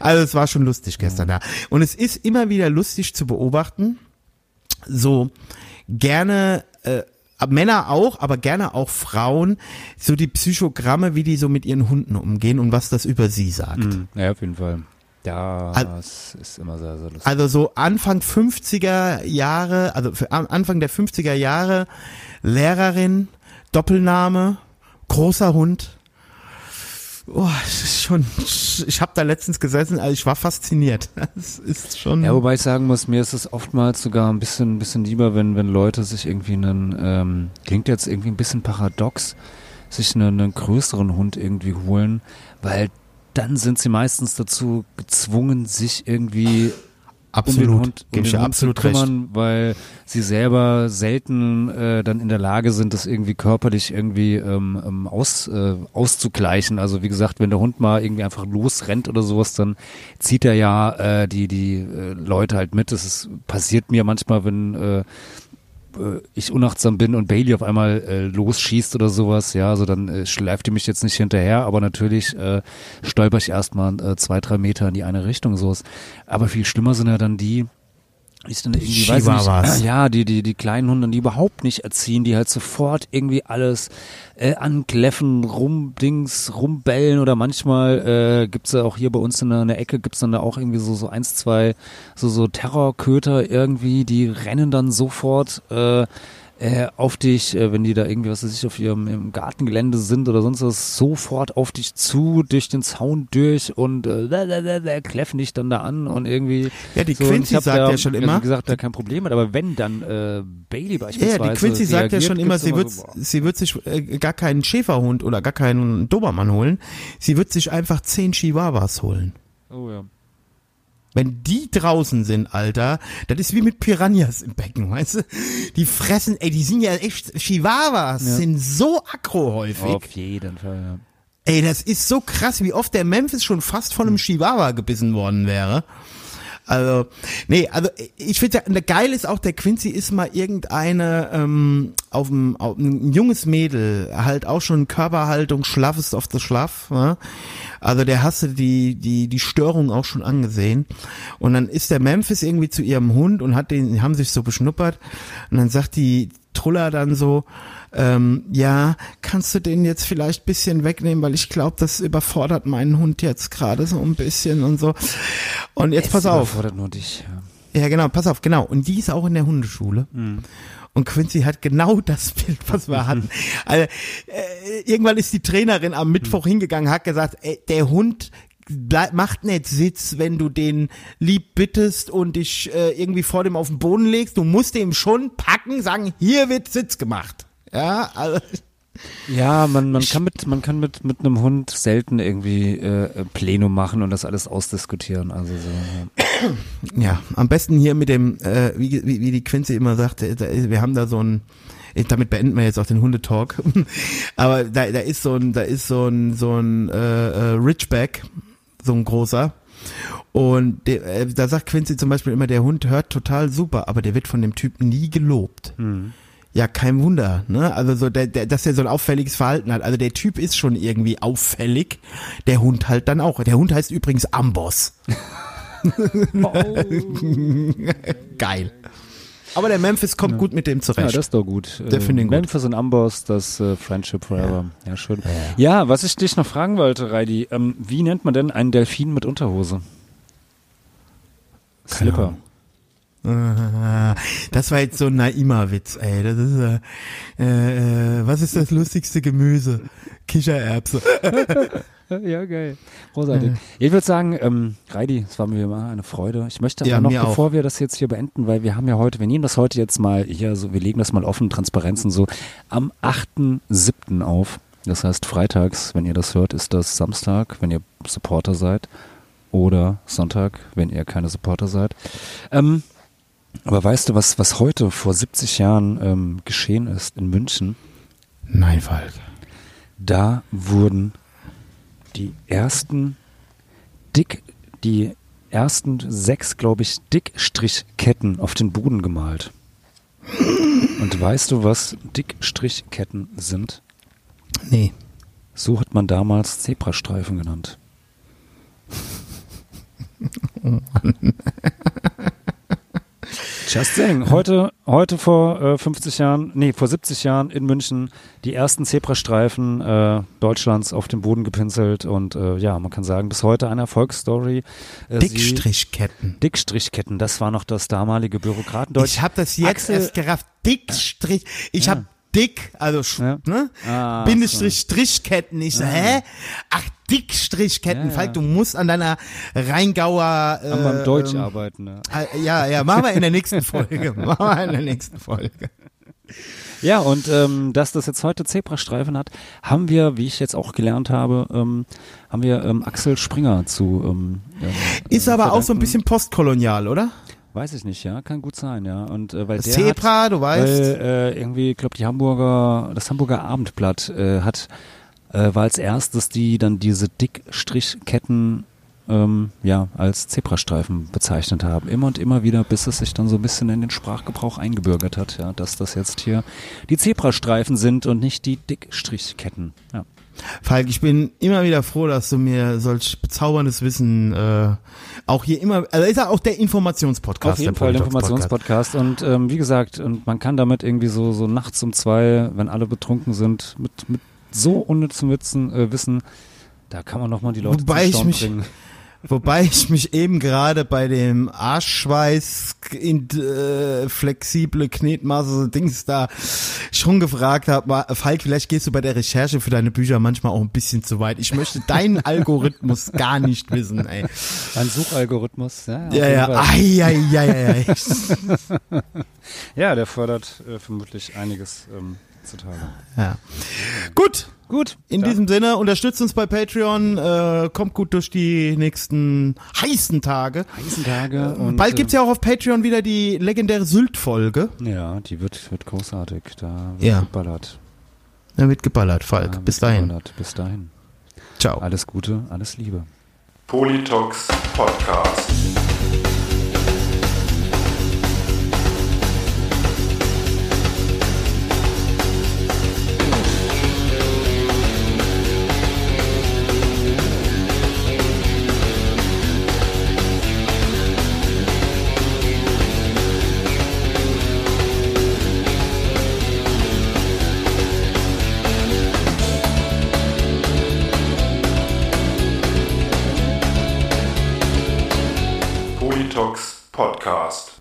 Also es war schon lustig gestern da. Und es ist immer wieder lustig zu beobachten, so gerne äh, Männer auch, aber gerne auch Frauen, so die Psychogramme, wie die so mit ihren Hunden umgehen und was das über sie sagt. Mhm. Ja, auf jeden Fall. Ja, es ist immer sehr, sehr lustig. Also so Anfang 50er Jahre, also für An- Anfang der 50er Jahre, Lehrerin, Doppelname, großer Hund. Oh, es ist schon, ich habe da letztens gesessen, also ich war fasziniert. Es ist schon. Ja, wobei ich sagen muss, mir ist es oftmals sogar ein bisschen, ein bisschen lieber, wenn, wenn Leute sich irgendwie einen, ähm, klingt jetzt irgendwie ein bisschen paradox, sich einen, einen größeren Hund irgendwie holen, weil dann sind sie meistens dazu gezwungen, sich irgendwie um den absolut, Hund, um den Hund zu absolut recht. kümmern, weil sie selber selten äh, dann in der Lage sind, das irgendwie körperlich irgendwie ähm, ähm, aus, äh, auszugleichen. Also wie gesagt, wenn der Hund mal irgendwie einfach losrennt oder sowas, dann zieht er ja äh, die die äh, Leute halt mit. Das ist, passiert mir manchmal, wenn äh, äh, ich unachtsam bin und Bailey auf einmal äh, losschießt oder sowas, ja, also dann äh, schleift die mich jetzt nicht hinterher, aber natürlich äh, stolper ich erstmal äh, zwei, drei Meter in die eine Richtung so. Aber viel schlimmer sind ja dann die, ist dann irgendwie, weiß ich Chihuahuas. nicht, ja, die, die, die kleinen Hunde, die überhaupt nicht erziehen, die halt sofort irgendwie alles äh, ankläffen, rumdings, rumbellen oder manchmal äh, gibt's ja auch hier bei uns in der, in der Ecke gibt's dann da auch irgendwie so, so eins, zwei, so, so Terrorköter irgendwie, die rennen dann sofort äh, äh, auf dich, äh, wenn die da irgendwie, was weiß ich, auf ihrem Gartengelände sind oder sonst was, sofort auf dich zu, durch den Zaun durch und äh, kläffen dich dann da an und irgendwie. Ja, die so, Quincy sagt da, ja schon also immer- Wie gesagt, da kein Problem hat, aber wenn dann äh, Bailey beispielsweise. Ja, die Quincy sagt ja schon immer, sie wird, so, sie wird sich äh, gar keinen Schäferhund oder gar keinen Dobermann holen. Sie wird sich einfach zehn Chihuahuas holen. Oh ja. Wenn die draußen sind, Alter, das ist wie mit Piranhas im Becken, weißt du? Die fressen, ey, die sind ja echt, Chihuahuas Ja. sind so aggro häufig. Auf jeden Fall, ja. Ey, das ist so krass, wie oft der Memphis schon fast von einem Chihuahua gebissen worden wäre. Also, nee, also ich finde, ja, geil ist auch, der Quincy ist mal irgendeine ähm, auf dem, auf ein junges Mädel, halt auch schon Körperhaltung, schlaffest of the schlaff. Ne? Also der hast du die, die, die Störung auch schon angesehen. Und dann ist der Memphis irgendwie zu ihrem Hund und hat den, haben sich so beschnuppert. Und dann sagt die Truller dann so, ähm, ja, kannst du den jetzt vielleicht bisschen wegnehmen, weil ich glaube, das überfordert meinen Hund jetzt gerade so ein bisschen und so. Und jetzt pass Es auf. überfordert nur dich. Ja. Ja, genau, pass auf, genau. Und die ist auch in der Hundeschule. Und Quincy hat genau das Bild, was wir hatten. Also, äh, irgendwann ist die Trainerin am Mittwoch hingegangen, hat gesagt, ey, der Hund bleib, macht nicht Sitz, wenn du den lieb bittest und dich äh, irgendwie vor dem auf den Boden legst. Du musst dem schon packen, sagen, hier wird Sitz gemacht. Ja, also, Ja, man, man kann mit man kann mit mit einem Hund selten irgendwie äh, Plenum machen und das alles ausdiskutieren. Also so. Ja. Ja, am besten hier mit dem, äh, wie, wie, wie die Quincy immer sagt, äh, wir haben da so ein, äh, damit beenden wir jetzt auch den Hundetalk, aber da, da ist so ein, da ist so ein, so ein äh, äh, Ridgeback, so ein großer. Und der, äh, da sagt Quincy zum Beispiel immer, der Hund hört total super, aber der wird von dem Typen nie gelobt. Ja, kein Wunder, ne? Also so, der, der, dass er so ein auffälliges Verhalten hat. Also der Typ ist schon irgendwie auffällig. Der Hund halt dann auch. Der Hund heißt übrigens Amboss. Geil. Aber der Memphis kommt gut mit dem Ja, zurecht. das ist doch gut. Der Äh, finde ich gut. Memphis und Amboss, das äh, Friendship Forever. Ja, schön. Ja. was ich dich noch fragen wollte, Reidi, ähm, wie nennt man denn einen Delfin mit Unterhose? Slipper. Das war jetzt so ein Naima-Witz, ey. Das ist, äh, äh, was ist das lustigste Gemüse? Kichererbse. Ja, geil. Großartig. Ich würde sagen, ähm, Reidi, es war mir immer eine Freude. Ich möchte aber Ja, noch, mir auch. bevor wir das jetzt hier beenden, weil wir haben ja heute, wir nehmen das heute jetzt mal hier, so, wir legen das mal offen, Transparenzen so, am 8.7. auf. Das heißt, freitags, wenn ihr das hört, ist das Samstag, wenn ihr Supporter seid. Oder Sonntag, wenn ihr keine Supporter seid. Ähm, aber weißt du, was, was heute vor 70 Jahren ähm, geschehen ist in München? Nein, Falk. Da wurden die ersten Dick, die ersten sechs, glaube ich, Dickstrichketten auf den Boden gemalt. Und weißt du, was Dickstrichketten sind? Nee. So hat man damals Zebrastreifen genannt. Just saying. Heute, heute vor äh, 50 Jahren, nee, vor 70 Jahren in München die ersten Zebrastreifen äh, Deutschlands auf den Boden gepinselt und äh, ja, man kann sagen, bis heute eine Erfolgsstory. Äh, sie- Dickstrichketten. Dickstrichketten, das war noch das damalige Bürokratendeutsch. Ich habe das jetzt Axel- erst gerafft. Dickstrich. Ich Ja. hab dick, also Ja. ne? Ah, Bindestrich Strichketten. Ich so, hä? Ach, Dickstrichketten. Ja. Falk, du musst an deiner Rheingauer äh, Am beim Deutsch ähm, arbeiten. Ne? äh, Ja, ja, machen wir in der nächsten Folge. machen wir in der nächsten Folge. Ja, und ähm, dass das jetzt heute Zebrastreifen hat, haben wir, wie ich jetzt auch gelernt habe, ähm, haben wir ähm, Axel Springer zu. Ähm, ähm, Ist äh, aber auch so ein verdanken. bisschen postkolonial, oder? Weiß ich nicht, ja, kann gut sein, ja. Und äh, weil Das der Zebra, hat, du weißt. Weil, äh, irgendwie, glaube, die Hamburger, das Hamburger Abendblatt äh, hat, äh, war als erstes die dann diese Dickstrichketten ähm, ja, als Zebrastreifen bezeichnet haben. Immer und immer wieder, bis es sich dann so ein bisschen in den Sprachgebrauch eingebürgert hat, ja, dass das jetzt hier die Zebrastreifen sind und nicht die Dickstrichketten. Ja. Falk, ich bin immer wieder froh, dass du mir solch bezauberndes Wissen äh, auch hier immer, also ist ja auch der Informationspodcast. Auf jeden der Fall der Informationspodcast und ähm, wie gesagt, und man kann damit irgendwie so so nachts um zwei, wenn alle betrunken sind, mit mit so unnützen Witzen, äh, Wissen, da kann man noch mal die Leute Wobei zum ich bringen. Wobei ich mich eben gerade bei dem Arschschweiß in äh, flexible Knetmaße Dings da schon gefragt habe, Falk, vielleicht gehst du bei der Recherche für deine Bücher manchmal auch ein bisschen zu weit. Ich möchte deinen Algorithmus gar nicht wissen, ey. Ein Suchalgorithmus, ja. Ja, ja, ai, ai, ai, ai. Ja, der fördert äh, vermutlich einiges ähm, zutage. ja. Gut, Gut, in dann- diesem Sinne, unterstützt uns bei Patreon, äh, kommt gut durch die nächsten heißen Tage. heißen Tage und Bald gibt's ja auch auf Patreon wieder die legendäre Sylt-Folge. äh, ja, die wird wird großartig. Da wird Ja. geballert. Da wird geballert, Falk. Da Bis dahin. geballert. Bis dahin. Ciao. Alles Gute, alles Liebe. Politox Podcast. Podcast.